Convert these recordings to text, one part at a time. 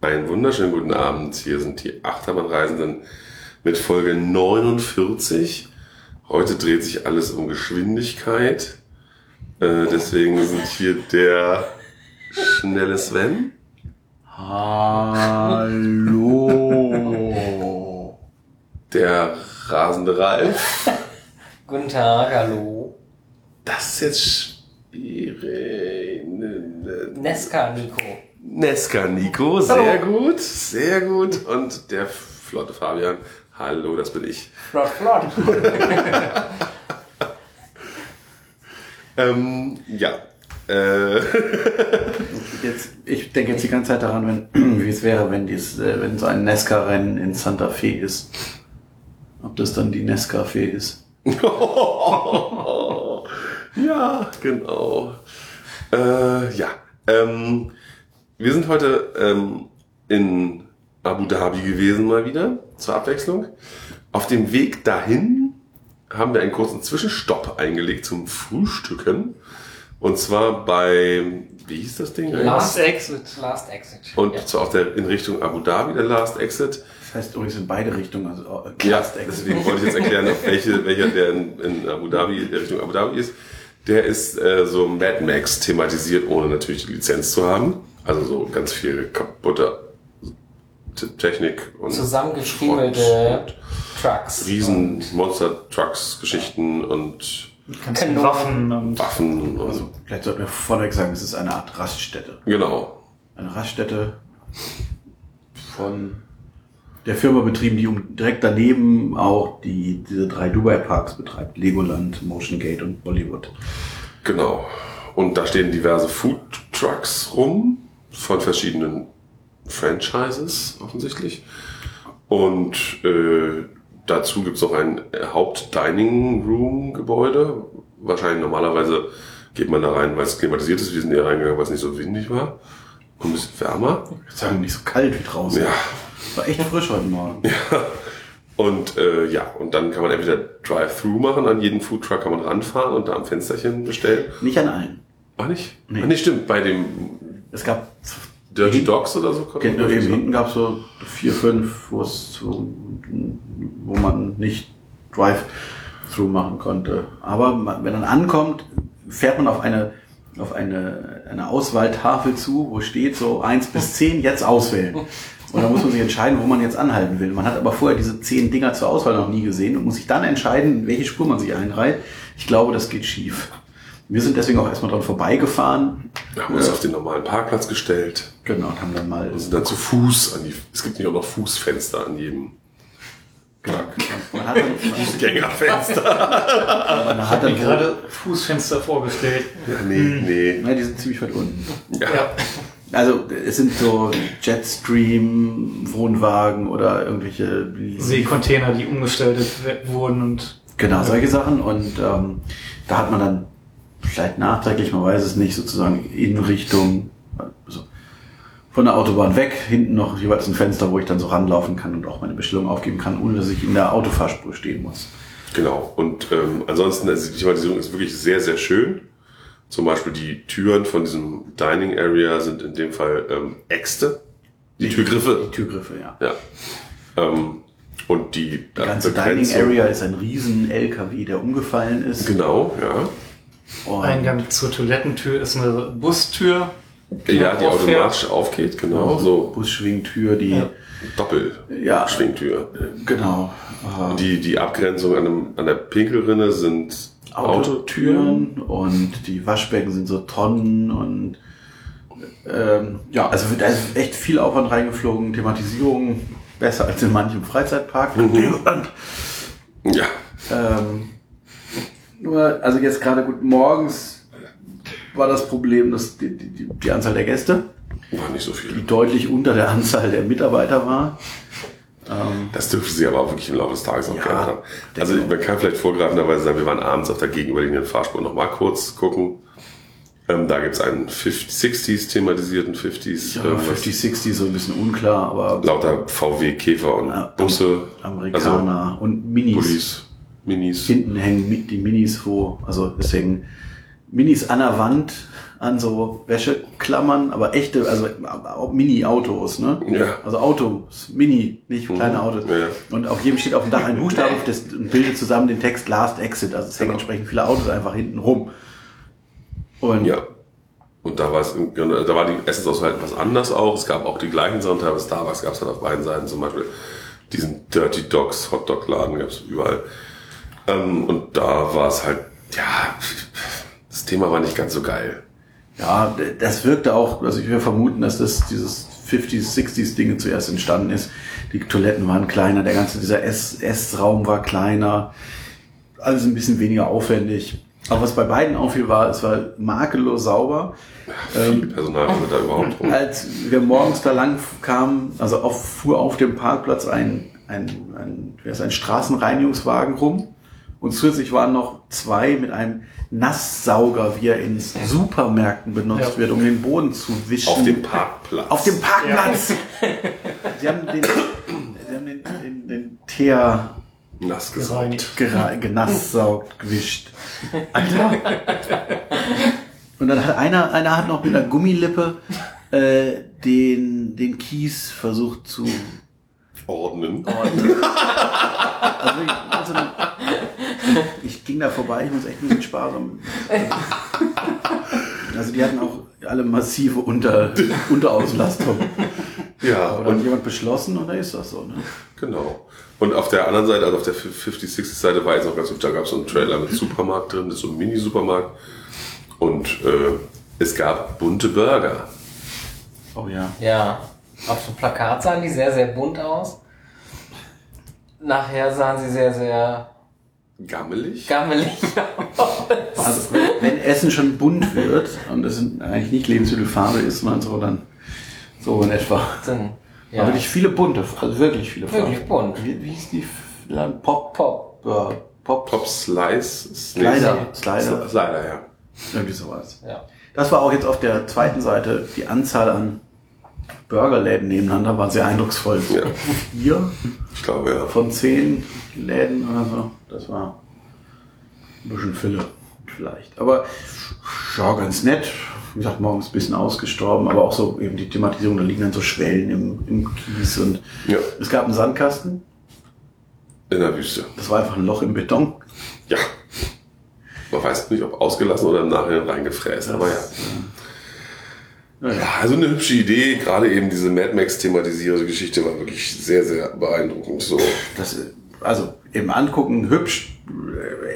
Einen wunderschönen guten Abend. Hier sind die Achterbahnreisenden mit Folge 49. Heute dreht sich alles um Geschwindigkeit. Äh, deswegen sind hier der schnelle Sven. Hallo. Der rasende Ralf. Guten Tag, hallo. Das ist jetzt schwierig. Nesca Nico. Nesca Nico, sehr gut, sehr gut. Und der flotte Fabian. Hallo, das bin ich. Flott, flott. Ähm, ja. Äh, Jetzt, ich denke jetzt die ganze Zeit daran, wenn, wie es wäre, wenn, dies, äh, wenn so ein Nesca-Rennen in Santa Fe ist. Ob das dann die Nesca-Fe ist. ja, genau. Äh, ja. Ähm, wir sind heute ähm, in Abu Dhabi gewesen mal wieder, zur Abwechslung. Auf dem Weg dahin haben wir einen kurzen Zwischenstopp eingelegt zum Frühstücken. Und zwar bei, wie hieß das Ding? Last Exit. Last Exit. Und ja. zwar auch der, in Richtung Abu Dhabi, der Last Exit. Das heißt übrigens in beide Richtungen. Also äh, Ja, Class Exit. deswegen wollte ich jetzt erklären, auf welche, welcher der in, in Abu Dhabi, der Richtung Abu Dhabi ist. Der ist äh, so Mad Max thematisiert, ohne natürlich die Lizenz zu haben. Also so ganz viel kaputte Technik und Zusammengeschriebelte Trucks. Riesen Und Monster-Trucks, Geschichten und Kanonen. Waffen und Waffen und Also, vielleicht sollten wir vorweg sagen, es ist eine Art Raststätte. genau. Eine Raststätte von der Firma betrieben, die um direkt daneben auch die, diese drei Dubai-Parks betreibt. Legoland, Motion Gate und Bollywood. Genau. Und da stehen diverse Food Trucks rum von verschiedenen Franchises offensichtlich. Und äh, dazu gibt's noch ein Haupt-Dining-Room-Gebäude. Wahrscheinlich normalerweise geht man da rein, weil es klimatisiert ist. Wir sind eher reingegangen, weil es nicht so windig war. Und ein bisschen wärmer. Ich würde sagen, nicht so kalt wie draußen. Ja. War echt frisch heute Morgen. Und äh, ja, und dann kann man entweder Drive-Thru machen, an jeden Foodtruck kann man ranfahren und da am Fensterchen bestellen. Nicht an allen. Ach nicht? Nee. Ach nee, stimmt. Bei dem Es gab Dirty Dogs oder so Genau, eben hinten gab es so vier, fünf, wo wo man nicht Drive-Thru machen konnte. Aber man, wenn man ankommt, fährt man auf eine auf eine, eine Auswahltafel zu, wo steht so eins bis zehn jetzt auswählen. Und dann muss man sich entscheiden, wo man jetzt anhalten will. Man hat aber vorher diese zehn Dinger zur Auswahl noch nie gesehen und muss sich dann entscheiden, in welche Spur man sich einreiht. Ich glaube, das geht schief. Wir sind deswegen auch erstmal dran vorbeigefahren. Wir haben uns auf den normalen Parkplatz gestellt Genau, und haben dann mal und sind dann zu Fuß an die. Es gibt nicht auch noch Fußfenster an jedem man hat dann, Gängerfenster. man hat mir dann gerade Fußfenster vorgestellt. ja, nee, nee. Nein, die sind ziemlich weit unten. Ja. Ja. Also es sind so Jetstream, Wohnwagen oder irgendwelche Seekontainer, die umgestaltet wurden und Genau, solche Sachen. Und ähm, da hat man dann vielleicht nachträglich, man weiß es nicht, sozusagen in Richtung, also von der Autobahn weg, hinten noch jeweils ein Fenster, wo ich dann so ranlaufen kann und auch meine Bestellung aufgeben kann, ohne dass ich in der Autofahrspur stehen muss. Genau. Und ähm, ansonsten, also die Thematisierung ist wirklich sehr, sehr schön. Zum Beispiel die Türen von diesem Dining Area sind in dem Fall ähm, Äxte. Die Türgriffe. Die Türgriffe, ja. Ja. Ähm, und die, Die ganze Dining Area ist ein riesen LKW, der umgefallen ist. Genau, ja. Und Eingang zur Toilettentür ist eine Bustür. Ja, die auffährt. automatisch aufgeht, genau. So Busschwingtür, die, Ja. Ja. Doppelschwingtür. genau. Äh, Die, die Abgrenzung an, dem, an der Pinkelrinne sind Autotüren. Autotüren und die Waschbecken sind so Tonnen und ähm, ja, also da ist echt viel Aufwand reingeflogen, Thematisierung besser als in manchem Freizeitpark. Mhm. Ja, Ähm, nur, also jetzt gerade gut morgens war das Problem, dass die, die, die- die Anzahl der Gäste, war nicht so die viel. deutlich unter der Anzahl der Mitarbeiter war. Ähm, Das dürfte sie aber auch wirklich im Laufe des Tages noch Ja, geändert haben. Also auch. man kann vielleicht vorgreifenderweise sagen, wir waren abends auf der gegenüberliegenden Fahrspur noch mal kurz gucken. Ähm, da gibt's einen 50, 60s thematisierten 50s. ja, ähm, 50, 60 so ein bisschen unklar, aber lauter VW Käfer und Busse, Amerikaner und Minis. Bullis, Minis. Hinten hängen die Minis, wo, also deswegen Minis an der Wand, an so Wäscheklammern, aber echte, also auch Mini-Autos, ne? Ja. Also Autos, Mini, nicht kleine Autos. Ja. Und auf jedem steht auf dem Dach ein Buchstabe das und bildet zusammen den Text Last Exit. Also es hängen Genau. entsprechend viele Autos einfach hinten rum. Und Ja. Und da war es, da war die Essensauswahl etwas anders auch. Es gab auch die gleichen Sachen, teilweise Starbucks gab es halt auf beiden Seiten, zum Beispiel diesen Dirty Dogs Hotdog Laden gab es überall. Ähm, und da war es halt, ja, das Thema war nicht ganz so geil. Ja, das wirkte auch, also ich würde vermuten, dass das dieses 50s, 60s Dinge zuerst entstanden ist. Die Toiletten waren kleiner, der ganze, dieser Essraum war kleiner, alles ein bisschen weniger aufwendig. Aber was bei beiden auffiel war, es war makellos sauber. Viel Personal haben wir da überhaupt rum. Als wir morgens da lang kamen, also auf, fuhr auf dem Parkplatz ein, ein, ein, wie heißt, ein Straßenreinigungswagen rum. Und zusätzlich waren noch zwei mit einem Nasssauger, wie er in Supermärkten benutzt Ja. wird, um den Boden zu wischen. Auf dem Parkplatz. Auf dem Parkplatz! Sie haben den, sie haben den, den, den Teer Nass gesaugt. Genasszaugt, gewischt. Alter. Und dann hat einer, einer hat noch mit einer Gummilippe äh, den, den Kies versucht zu Ordnen. ordnen. Also ich, also, ich ging da vorbei, ich muss echt ein bisschen sparsam. Also die hatten auch alle massive Unter, Unterauslastung. Ja, Aber und jemand beschlossen und dann ist das so. Ne? genau. Und auf der anderen Seite, also auf der 50, 60 Seite war jetzt noch ganz gut, da gab es so einen Trailer mit Supermarkt drin, das ist so ein Mini-Supermarkt. Und äh, es gab bunte Burger. Oh ja. Ja, auf dem Plakat sahen die sehr, sehr bunt aus. Nachher sahen sie sehr, sehr Gammelig. gammelig. Also wenn Essen schon bunt wird und es eigentlich nicht Lebensmittelfarbe ist, sondern so dann so in etwa. Sind, Ja. Aber wirklich viele bunte, also wirklich viele Farben. wirklich bunt. Wie, wie hieß die? Pop, Pop. ja, Pop, Top Slice. Slider, Slider, Slider, ja. irgendwie sowas. Ja. Das war auch jetzt auf der zweiten Seite die Anzahl an Burgerläden nebeneinander war sehr eindrucksvoll. Ja. Vier Ich glaube, ja. von zehn Läden oder so. Das war ein bisschen Fülle vielleicht. Aber ja, ganz nett. Wie gesagt, morgens ein bisschen ausgestorben, aber auch so eben die Thematisierung, da liegen dann so Schwellen im, im Kies und Ja. es gab einen Sandkasten, In der Wüste. das war einfach ein Loch im Beton. Ja. Man weiß nicht, ob ausgelassen oder im Nachhinein reingefräst, aber ja. Ja, ja. Ja, also eine hübsche Idee. Gerade eben diese Mad Max thematisierte Geschichte war wirklich sehr, sehr beeindruckend. So. Das, also im Angucken hübsch,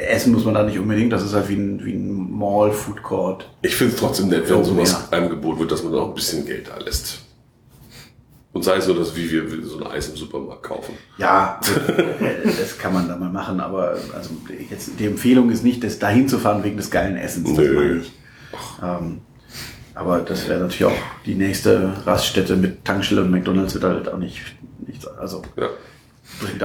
essen muss man da nicht unbedingt, das ist halt wie ein, wie ein Mall, Food Court. Ich finde es trotzdem nett, wenn Oh, sowas ja. einem geboten wird, dass man auch ein bisschen Geld da lässt. Und sei es nur, dass wie wir so ein Eis im Supermarkt kaufen. Ja, das kann man da mal machen, aber also jetzt die Empfehlung ist nicht, das dahin zu fahren wegen des geilen Essens. Das Nö. meine ich. Ähm, aber das wäre natürlich auch die nächste Raststätte mit Tankstelle und McDonalds wird halt auch nicht, nicht also Ja.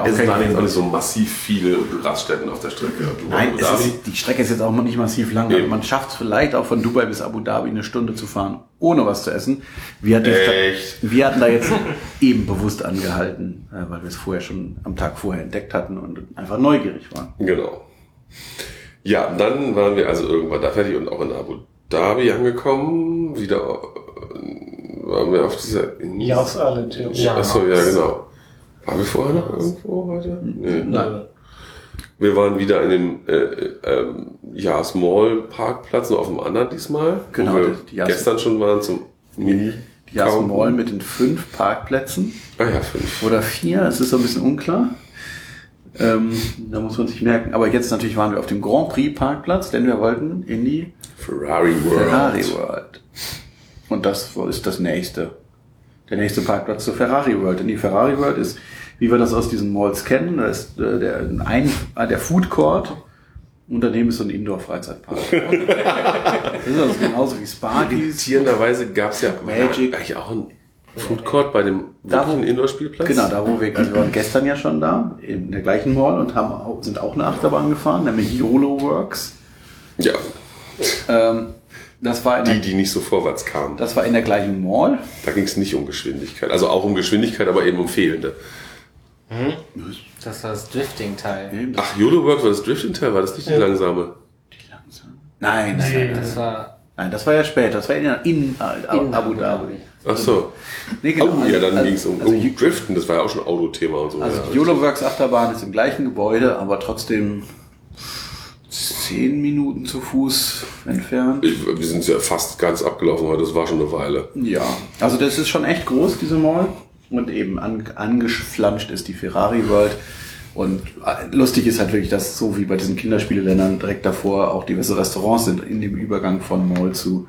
Es waren jetzt auch nicht so massiv viele Raststätten auf der Strecke. Nein, es Dhabi. ist, die Strecke ist jetzt auch nicht massiv lang. Eben. man schafft es vielleicht auch von Dubai bis Abu Dhabi eine Stunde zu fahren, ohne was zu essen. Wir hatten, Echt? wir hatten da jetzt eben bewusst angehalten, äh, weil wir es vorher schon am Tag vorher entdeckt hatten und einfach neugierig waren. Genau. Ja, dann waren wir also irgendwann da fertig und auch in Abu Dhabi angekommen. Wieder äh, waren wir auf dieser Insel. Theorie. Ja. Achso, ja, genau. Waren wir vorher noch irgendwo heute? Nee. Nein. Wir waren wieder in dem äh, ähm, ja, Small Parkplatz, nur auf dem anderen diesmal. Genau, Wo wir die- die gestern schon waren zum Mini. Die Yas Mall mit den fünf Parkplätzen Ah ja, fünf. oder vier, es ist so ein bisschen unklar. Ähm, da muss man sich merken. Aber jetzt natürlich waren wir auf dem Grand Prix Parkplatz, denn wir wollten in die Ferrari World. Ferrari World. Und das ist das nächste. Der nächste Parkplatz zur Ferrari World. Denn die Ferrari World ist, wie wir das aus diesen Malls kennen, da ist äh, der, ein, äh, der Food Court und daneben ist so ein Indoor-Freizeitpark. das ist also genauso wie Sparkies. Irritierenderweise gab es ja Magic. eigentlich auch ein Food Court bei dem wirklichen Indoor-Spielplatz. Genau, da wo wir, also wir waren gestern ja schon da, in der gleichen Mall und haben sind auch eine Achterbahn gefahren, nämlich YOLO Works. Ja, Ähm, das war in die, der, die nicht so vorwärts kamen. das war in der gleichen Mall. Da ging es nicht um Geschwindigkeit. Also auch um Geschwindigkeit, aber eben um fehlende. Das war das Drifting-Teil. Ach, YOLO Works war das Drifting-Teil, war das nicht die langsame? Die langsam. Nein, nein, nein, Das war nein, das war ja später. Das war in, in, in Abu Dhabi. Ach so. Nee, Oh, ja, dann also- ging es um, also um Driften, das war ja auch schon Autothema und so. Also ja, YOLO-Works Achterbahn ist im gleichen Gebäude, aber trotzdem zehn Minuten zu Fuß entfernt. ich, wir sind ja fast ganz abgelaufen heute, das war schon eine Weile. Ja, also das ist schon echt groß, diese Mall. Und eben an, angeflanscht ist die Ferrari World. Und äh, lustig ist halt wirklich, dass so wie bei diesen Kinderspieleländern direkt davor auch diverse Restaurants sind in dem Übergang von Mall zu,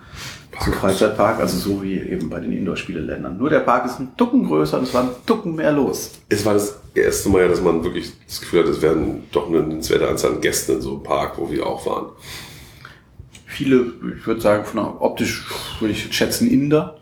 zu Freizeitpark. Also so wie eben bei den Indoor-Spieleländern. Nur der Park ist ein Tucken größer und es war ein Tucken mehr los. Es war das erste Mal, dass man wirklich das Gefühl hat, es wären doch eine nennenswerte Anzahl an Gästen in so einem Park, wo wir auch waren. Viele, ich würde sagen, von optisch würde ich schätzen Inder.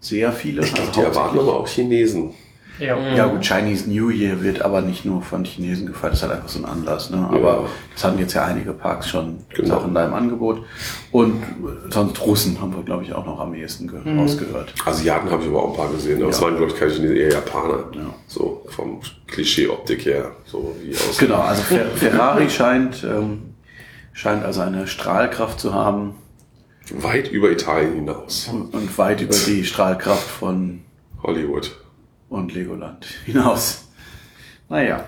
Sehr viele. Ich glaube, also die erwarten aber auch Chinesen. Ja. Ja gut, Chinese New Year wird aber nicht nur von Chinesen gefeiert, das ist halt einfach so ein Anlass. Ne? Aber Ja. das hatten jetzt ja einige Parks schon Genau. Sachen da im Angebot. Und sonst Russen haben wir, glaube ich, auch noch am ehesten ge rausgehört. Asiaten habe ich aber auch ein paar gesehen, aber es Ja. waren, glaube ich, keine Chinesen, eher Japaner. Ja. So vom Klischee-Optik her, so wie aus. Genau, also Fer Ferrari scheint, ähm, scheint also eine Strahlkraft zu haben Weit über Italien hinaus. und, und weit über die Strahlkraft von Hollywood. Und Legoland hinaus. Naja.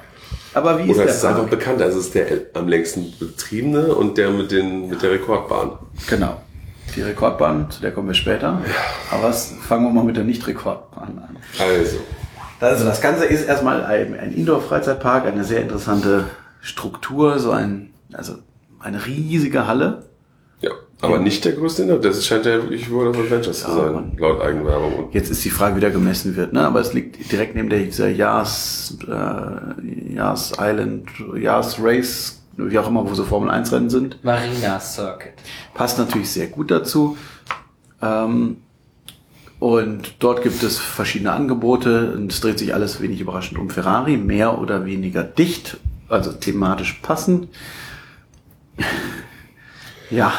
Aber wie ist Oder der es ist einfach Park? bekannt, also es ist der am längsten betriebene und der mit, den, mit der Rekordbahn. Genau. Die Rekordbahn, zu der kommen wir später. Aber was, fangen wir mal mit der Nicht-Rekordbahn an. Also, Also das Ganze ist erstmal ein, ein Indoor-Freizeitpark, eine sehr interessante Struktur, so ein, also eine riesige Halle. Ja. Aber nicht der größte Inhalt, das scheint ja wirklich World of Adventures zu Ja, sein, Mann. laut Eigenwerbung. Und Jetzt ist die Frage, wie der gemessen wird, ne? aber es liegt direkt neben der dieser Yas, äh, Yas Island, Yas Race, wie auch immer, wo so Formel 1 Rennen sind. Marina Circuit. Passt natürlich sehr gut dazu. Ähm, und dort gibt es verschiedene Angebote und es dreht sich alles wenig überraschend um Ferrari, mehr oder weniger dicht, also thematisch passend. ja,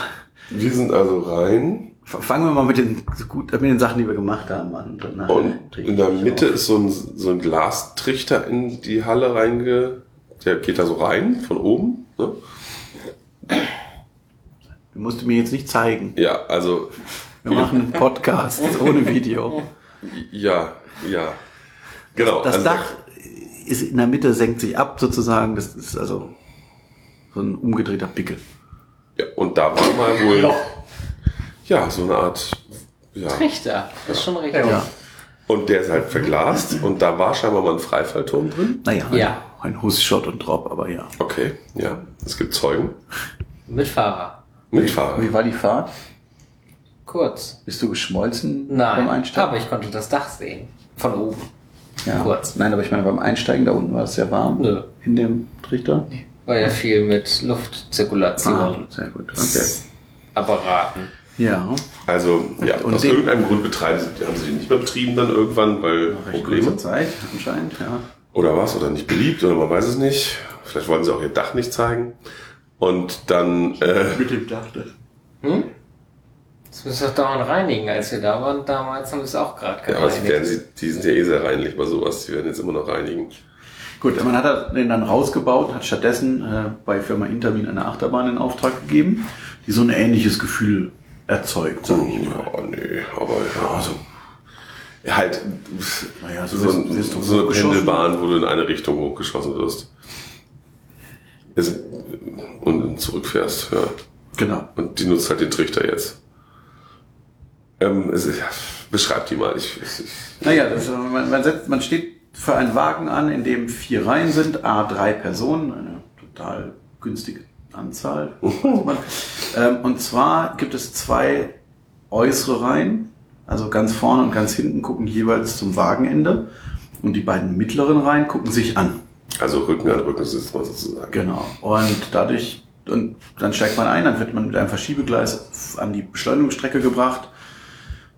wir sind also rein fangen wir mal mit den, gut, mit den Sachen, die wir gemacht haben an. Und, in der Mitte auf. ist so ein, so ein Glastrichter in die Halle reinge... Der geht da so rein, von oben. Ne? Du musst mir jetzt nicht zeigen. Ja, also, Wir machen einen Podcast ohne Video. ja, ja. Genau. Das also Dach ist in der Mitte, senkt sich ab sozusagen. Das ist also so ein umgedrehter Pickel. Ja, und da war mal wohl... Ja, so eine Art... Ja. Richter. Das ist schon richtig. Ja. Und der ist halt verglast und da war scheinbar mal ein Freifallturm drin. Naja, Ja. ein, ein Huss-Shot und Drop, aber ja. Okay, ja. Es gibt Zeugen. Mit Fahrer. Mitfahrer. Wie war die Fahrt? Kurz. Bist du geschmolzen beim Nein, Einsteigen? aber ich konnte das Dach sehen. Von oben. ja. kurz. Nein, aber ich meine, beim Einsteigen da unten war es sehr warm. Nö. In dem Trichter. War ja viel mit Luftzirkulation. Ah, sehr gut. Okay. Apparaten. Ja. Also, ja, Und aus den- irgendeinem Grund betreiben sie, haben sie die nicht mehr betrieben dann irgendwann, weil Recht Probleme. Zeit anscheinend, ja. Oder was? Oder nicht beliebt, oder man weiß es nicht. Vielleicht wollten sie auch ihr Dach nicht zeigen. Und dann, äh, Mit dem Dach. das- Hm? Das müssen wir doch dauernd reinigen. Als wir da waren damals, haben wir es auch gerade ja, aber sie werden gereinigt. sie, die sind ja eh sehr reinlich bei sowas. Die werden jetzt immer noch reinigen. Gut, man hat den dann rausgebaut, hat stattdessen äh, bei Firma Intermin eine Achterbahn in Auftrag gegeben, die so ein ähnliches Gefühl erzeugt, sage ich mal. Ja, nee, aber ja, also, halt, Naja, so, so wirst- wirst so eine. Pendelbahn, wo du in eine Richtung hochgeschossen wirst. Und zurückfährst, ja. Genau. Und die nutzt halt den Trichter jetzt. Ähm, es, ja, beschreib die mal. Ich, ich, Naja, äh, man, man, setzt, man steht für einen Wagen an, in dem vier Reihen sind, a drei Personen, eine total günstige Anzahl. ähm, und zwar gibt es zwei äußere Reihen, also ganz vorne und ganz hinten gucken jeweils zum Wagenende und die beiden mittleren Reihen gucken sich an. also Rücken an Rücken sitzt man sozusagen. Genau. Und dadurch, und dann steigt man ein, dann wird man mit einem Verschiebegleis an die Beschleunigungsstrecke gebracht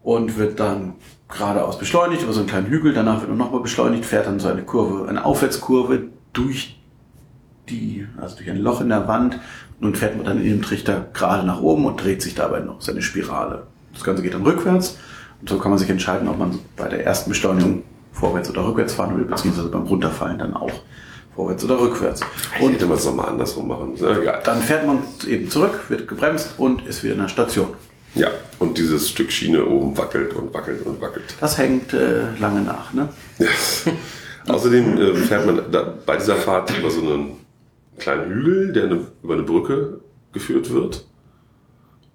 und wird dann geradeaus beschleunigt über so einen kleinen Hügel. Danach wird man nochmal beschleunigt, fährt dann so eine Kurve, eine Aufwärtskurve durch die, also durch ein Loch in der Wand und fährt man dann in dem Trichter gerade nach oben und dreht sich dabei noch seine Spirale. Das Ganze geht dann rückwärts und so kann man sich entscheiden, ob man bei der ersten Beschleunigung vorwärts oder rückwärts fahren will, beziehungsweise beim Runterfallen dann auch vorwärts oder rückwärts. Und hätte man es nochmal andersrum machen müssen. Dann fährt man eben zurück, wird gebremst und ist wieder in der Station. Ja, und dieses Stück Schiene oben wackelt und wackelt und wackelt. Das hängt äh, lange nach, ne? Außerdem äh, fährt man da, bei dieser Fahrt über so einen kleinen Hügel, der eine, über eine Brücke geführt wird.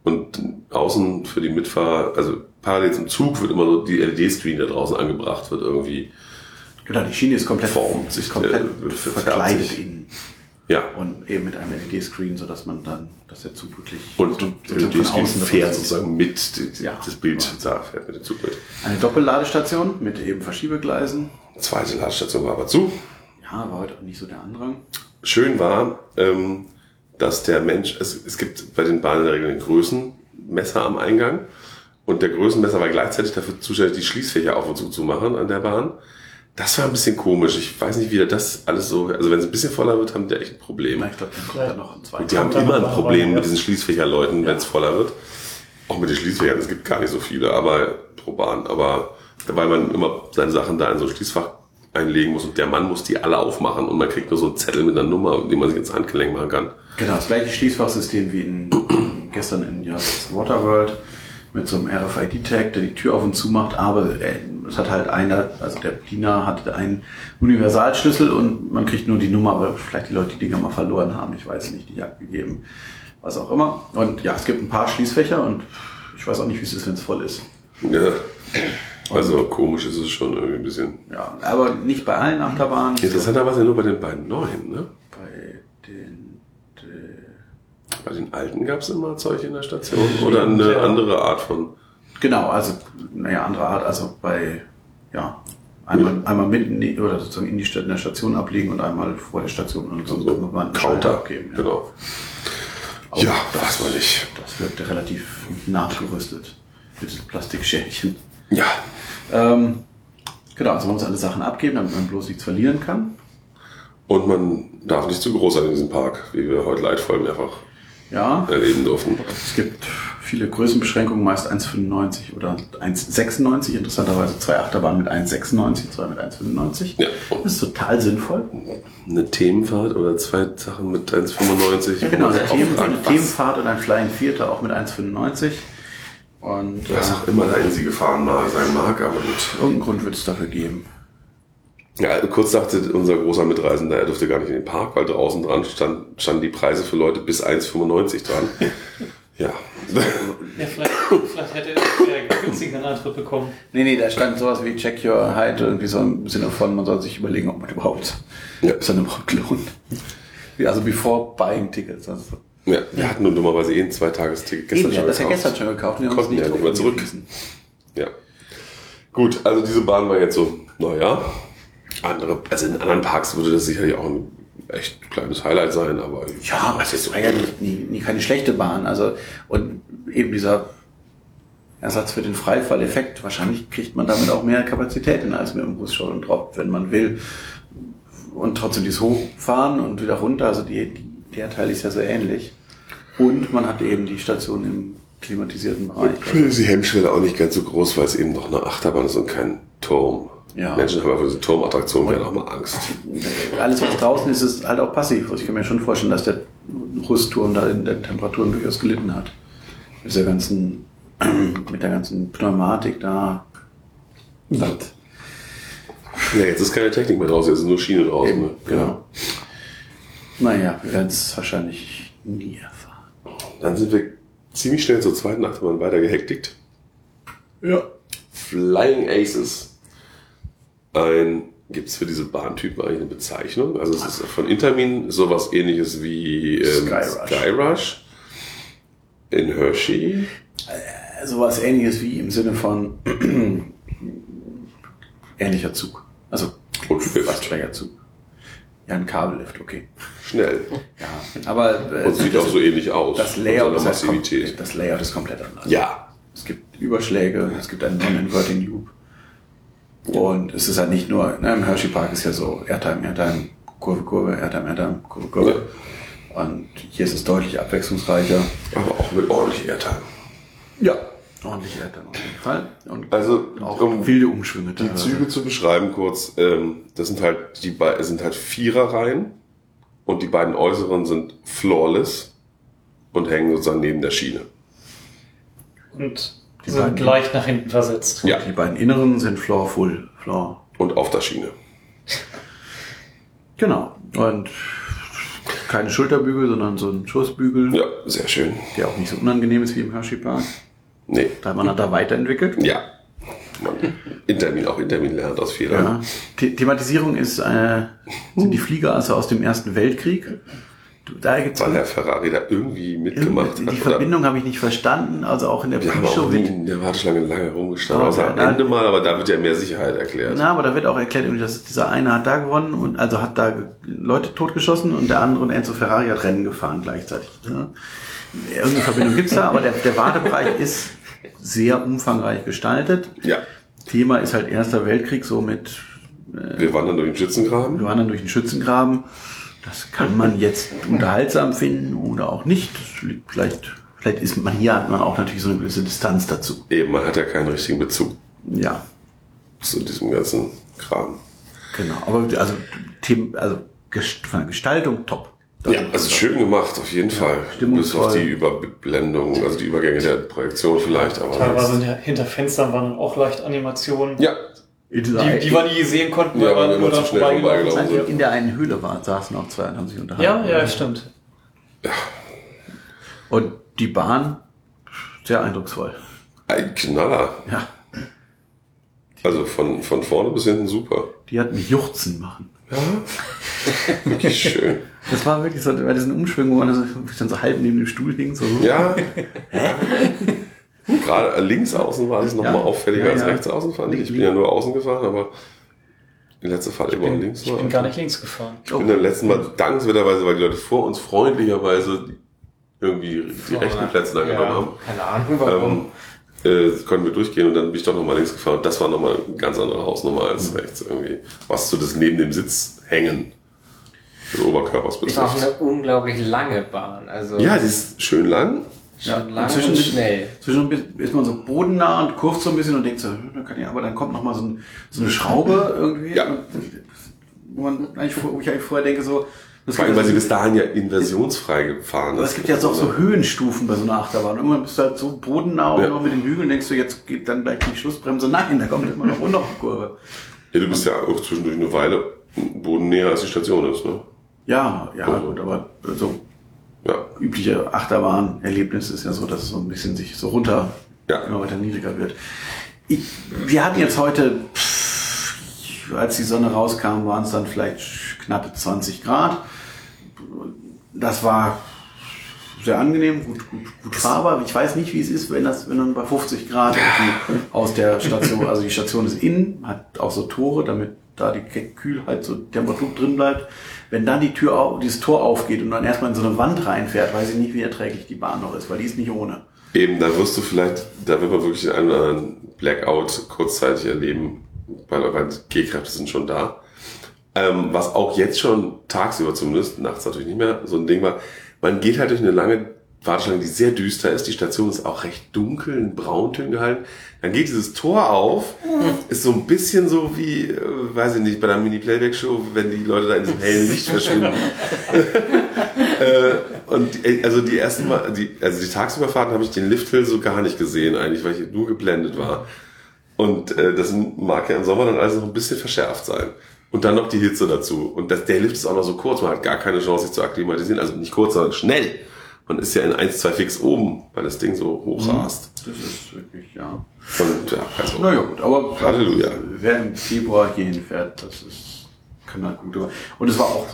Und außen für die Mitfahrer, also parallel zum Zug, wird immer so die LED-Screen, der draußen angebracht wird, irgendwie. Genau, die Schiene ist komplett, Formt sich komplett äh, verkleidet innen. Ja. Und eben mit einem LED-Screen, sodass man dann, dass der Zug wirklich Und von LED-Screen fährt sozusagen mit, die, Ja. das Bild da fährt mit dem Zug mit. Eine Doppelladestation mit eben Verschiebegleisen. Zweite Ladestation war aber zu. Ja, war heute auch nicht so der Andrang. Schön war, ähm, dass der Mensch, es, es gibt bei den Bahnen in der Regel einen Größenmesser am Eingang und der Größenmesser war gleichzeitig dafür zuständig, die Schließfächer auf und zu zu machen an der Bahn. Das war ein bisschen komisch. Ich weiß nicht, wie der das alles so, also wenn es ein bisschen voller wird, haben die echt ein Problem. Na, ich glaube, dann kommt da noch ein zweiter. Die haben immer ein Problem ja. mit diesen Schließfächerleuten, wenn es voller wird. Auch mit den Schließfächern, es gibt gar nicht so viele, aber pro Bahn. Aber weil man immer seine Sachen da in so ein Schließfach einlegen muss und der Mann muss die alle aufmachen und man kriegt nur so einen Zettel mit einer Nummer, die man sich ins Handgelenk machen kann. Genau, das gleiche Schließfachsystem wie in, gestern in Just Waterworld mit so einem RFID-Tag, der die Tür auf und zu macht, aber äh, es hat halt einer, also der Diener hat einen Universalschlüssel und man kriegt nur die Nummer, aber vielleicht die Leute die Dinger mal verloren haben, ich weiß nicht, die abgegeben, was auch immer. Und ja, es gibt ein paar Schließfächer und ich weiß auch nicht, wie es ist, wenn es voll ist. Ja. Also komisch ist es schon irgendwie ein bisschen. Ja, aber nicht bei allen Achterbahnen. Interessanterweise nur bei den beiden neuen, ne? Bei den, den Bei den alten gab es immer Zeug in der Station oder eine Ja. andere Art von. Genau, also, naja, andere Art, also bei, ja, einmal, einmal mitten in oder sozusagen in die Stadt, in der Station ablegen und einmal vor der Station und so So man einen Counter abgeben. Ja. Genau. Auch Ja, weiß man nicht. Das wirkte relativ nachgerüstet mit Plastikschälchen. Ja. Ähm, genau, also man muss alle Sachen abgeben, damit man bloß nichts verlieren kann. Und man darf nicht zu groß sein in diesem Park, wie wir heute leidvoll mehrfach Ja, erleben durften. es gibt viele Größenbeschränkungen, meist 1,95 oder 1,96. Interessanterweise zwei Achterbahnen mit 1,96, zwei mit 1,95. Ja. Das ist total sinnvoll. Eine Themenfahrt oder zwei Sachen mit 1,95. Ja, genau, eine, Themen, eine Themenfahrt und ein Flying Theater auch mit 1,95. Und äh, Was auch immer dahin sie gefahren sein mag, aber gut. irgendeinen Grund wird es dafür geben. Ja, kurz sagte unser großer Mitreisender, er durfte gar nicht in den Park, weil draußen dran stand, standen die Preise für Leute bis 1,95 dran. ja. Ja, vielleicht, vielleicht hätte er einen günstigen Eintritt bekommen. Nee, nee, da stand sowas wie Check Your Height, irgendwie so im Sinne von, man soll sich überlegen, ob man überhaupt, Ja. es dann überhaupt lohnt. Also before buying tickets. Also, ja. Wir hatten nur dummerweise eh ein Zweitagesticket gestern Eben, wir schon haben das ja gekauft. gestern schon gekauft. Wir haben uns Konnten ja nicht mehr zurück. Ja. Gut, also diese Bahn war jetzt so, naja. Andere, also in anderen Parks würde das sicherlich auch ein echt kleines Highlight sein, aber Ja, es ist ja nie, nie keine schlechte Bahn. Also, und eben dieser Ersatz für den Freifalleffekt. Wahrscheinlich kriegt man damit auch mehr Kapazität hin als mit dem Bus schon drauf, wenn man will. Und trotzdem dieses Hochfahren und wieder runter. Also die, die, der Teil ist ja so ähnlich. Und man hat eben die Station im klimatisierten Bereich. Ich finde die Hemmschwelle auch nicht ganz so groß, weil es eben noch eine Achterbahn ist und kein Turm. Ja. Menschen haben aber diese Turmattraktion werden auch mal Angst. Alles, was draußen ist, ist halt auch passiv. Also ich kann mir schon vorstellen, dass der Rüstturm da in den Temperaturen durchaus gelitten hat. Mit der ganzen, mit der ganzen Pneumatik da. Das, Ja, jetzt ist keine Technik mehr draußen, jetzt ist nur Schiene draußen. eben, ne? genau. Naja, wir werden es wahrscheinlich nie erfahren. Dann sind wir ziemlich schnell zur zweiten Achterbahn weiter gehektigt. Ja. Flying Aces. Ein, gibt es für diese Bahntypen eigentlich eine Bezeichnung? Also es ist von Intermin sowas ähnliches wie ähm, Skyrush. Skyrush. In Hershey. Sowas ähnliches wie im Sinne von ähnlicher Zug. Also Und Zug. Ja, ein Kabellift, okay. Schnell. Ja, aber äh, Und sieht auch so ähnlich aus. das Layout, ist halt Massivität. das Layout ist komplett anders. Ja. Es gibt Überschläge, es gibt einen Non-Inverting Loop. Und es ist halt nicht nur, ne, im Hershey Park ist ja so Airtime, Airtime, Kurve, Kurve, Airtime, Airtime, Kurve, Kurve. Und hier ist es deutlich abwechslungsreicher. Aber auch mit ordentlich Airtime. Ja. Ordentlich Erdbeeren auf jeden Fall. Und Also, auch um wilde Umschwünge. die teilweise. Züge zu beschreiben kurz, ähm, das sind halt die sind halt Viererreihen und die beiden äußeren sind flawless und hängen sozusagen neben der Schiene. Und Die sind beiden- leicht nach hinten versetzt. Ja. Die beiden inneren sind Floor Full. Floor. Und auf der Schiene. Genau. Und keine Schulterbügel, sondern so ein Schussbügel, Ja, sehr schön. der auch nicht so unangenehm ist wie im Hershey Park. Nee, Da man hat da weiterentwickelt. ja. Man, Intermin, auch Intermin lernt aus Fehlern. Ja. The Thematisierung ist, äh, sind die Flieger also aus dem Ersten Weltkrieg. Da gibt's Weil der Ferrari da irgendwie mitgemacht die hat. Verbindung habe ich nicht verstanden. Also auch in der Pre-Show wird, in der Warteschlange lange rumgestanden, außer am ja, Ende mal, aber da wird ja mehr Sicherheit erklärt. na, aber da wird auch erklärt, irgendwie, dass dieser eine hat da gewonnen und also hat da Leute totgeschossen und der andere und Enzo Ferrari hat Rennen gefahren gleichzeitig. Ja. Irgendeine Verbindung gibt's da, aber der, der Wartebereich ist sehr umfangreich gestaltet. Ja, Thema ist halt Erster Weltkrieg, so mit wir wandern durch den Schützengraben. wir wandern durch den Schützengraben. Das kann man jetzt unterhaltsam finden oder auch nicht. Das liegt vielleicht, vielleicht ist man hier hat man auch natürlich so eine gewisse Distanz dazu. Eben, man hat ja keinen richtigen Bezug Ja, zu diesem ganzen Kram. genau. Aber also, Themen, also von der Gestaltung top. Das Ja, ist- also schön gemacht, auf jeden Fall. Bis auf die Überblendung, also die Übergänge der Projektion vielleicht, aber. Teilweise hinter, hinter Fenstern waren auch leicht Animationen, Ja, die, die wir nie sehen konnten, Ja, weil weil wir nur schnell vorbeigelaufen sind. Also in der einen Höhle war, saßen auch zwei und haben sich unterhalten. Ja, ja, stimmt. Und die Bahn, sehr eindrucksvoll. ein Knaller. Ja, Also von, von vorne bis hinten super. die hat mich juchzen machen. Wirklich schön. Das war wirklich so, bei diesen Umschwüngen, wo man dann so halb neben dem Stuhl hing, so. Ja. Gerade links außen war es nochmal Ja. auffälliger Ja, als ja. rechts außen, fand ich. Ich bin ja nur außen gefahren, aber in letzter Fall immer links ich war. bin gar nicht links gefahren. Ich bin beim letzten Mal dankenswerterweise, weil die Leute vor uns freundlicherweise irgendwie die rechten Plätze angenommen ja, haben. Keine Ahnung warum. Ähm, äh, konnten wir durchgehen und dann bin ich doch nochmal links gefahren. Das war nochmal eine ganz andere Hausnummer als rechts irgendwie. Was so das neben dem Sitz hängen des Oberkörpers ist auch betrifft. eine unglaublich lange Bahn. Also Ja, die ist schön lang. Schon Ja, lang inzwischen und schnell. Zwischen ist man so bodennah und kurft so ein bisschen und denkt so, hm, da kann ich, aber dann kommt noch mal so, ein, so eine Schraube irgendwie, Ja. und- wo man eigentlich, wo ich eigentlich vorher denke so, das Vor allem, weil sie bis dahin ja inversionsfrei gefahren aber es gibt jetzt auch so Höhenstufen bei so einer Achterbahn. Irgendwann bist du halt so bodennah und Ja. noch mit den Hügeln denkst du, jetzt geht dann gleich die Schlussbremse. Nein, da kommt immer noch runter die Kurve. Ja, du bist ja auch zwischendurch eine Weile bodennäher als die Station ist, ne? Ja, ja, gut, aber so Ja. übliche Achterbahn-Erlebnis ist ja so, dass es so ein bisschen sich so runter Ja. immer weiter niedriger wird. Ich, wir hatten jetzt heute, pff, als die Sonne rauskam, waren es dann vielleicht knappe 20 Grad. Das war sehr angenehm, gut, gut, gut fahrbar. Ich weiß nicht, wie es ist, wenn das, wenn dann bei 50 Grad irgendwie aus der Station, also die Station ist innen, hat auch so Tore, damit da die Kühlheit, so Temperatur drin bleibt. Wenn dann die Tür, au- dieses Tor aufgeht und dann erstmal in so eine Wand reinfährt, weiß ich nicht, wie erträglich die Bahn noch ist, weil die ist nicht ohne. Eben, da wirst du vielleicht, da wird man wirklich einen oder anderen Blackout kurzzeitig erleben, weil, weil die G-Kräfte sind schon da. Ähm, was auch jetzt schon tagsüber zumindest, nachts natürlich nicht mehr, so ein Ding war, man geht halt durch eine lange Warteschlange, die sehr düster ist. Die Station ist auch recht dunkel, in Brauntönen gehalten. Dann geht dieses Tor auf, ist so ein bisschen so wie, äh, weiß ich nicht, bei der Mini-Playback-Show, wenn die Leute da in diesem hellen Licht verschwinden. äh, und äh, also die ersten Mal, die, also die Tagsüberfahrten habe ich den Lifthill so gar nicht gesehen eigentlich, weil ich nur geblendet war. Und äh, das mag ja im Sommer dann alles noch ein bisschen verschärft sein. Und dann noch die Hitze dazu. Und das, der Lift ist auch noch so kurz, man hat gar keine Chance, sich zu akklimatisieren. Also nicht kurz, sondern schnell. Man ist ja in 1, 2 fix oben, weil das Ding so hoch rast. Das ist wirklich, ja. Und ja, also. Naja, gut, aber Halleluja. wer im Februar hierhin fährt, das ist, kann halt gut. Und es war auch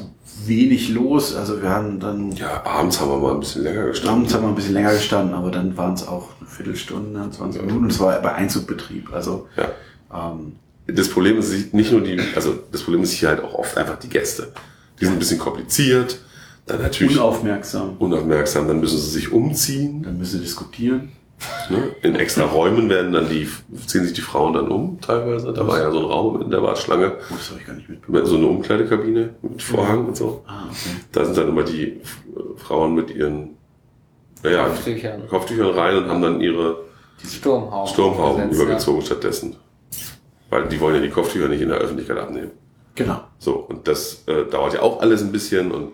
wenig los, also wir haben dann, Ja, abends haben wir mal ein bisschen länger gestanden. abends haben wir ein bisschen länger gestanden, aber dann waren es auch eine Viertelstunde, 20 Minuten, und es war bei Einzugbetrieb, also, Ja. ähm, Das Problem ist nicht nur die, also das Problem ist hier halt auch oft einfach die Gäste. Die sind ein bisschen kompliziert, dann natürlich unaufmerksam. unaufmerksam, dann müssen sie sich umziehen. Dann müssen wir diskutieren. Ne? In extra Räumen werden dann die, ziehen sich die Frauen dann um teilweise. Da war ja so ein Raum in der Warteschlange, Oh, das habe ich gar nicht mitbekommen. so eine Umkleidekabine mit Vorhang und so. Ah, okay. Da sind dann immer die äh, Frauen mit ihren ja, Kopftüchern. Kopftüchern rein und haben dann ihre Sturmhauben. Sturmhauben gesetzt, übergezogen stattdessen. Weil die wollen ja die Kopftücher nicht in der Öffentlichkeit abnehmen. Genau. So, und das äh, dauert ja auch alles ein bisschen und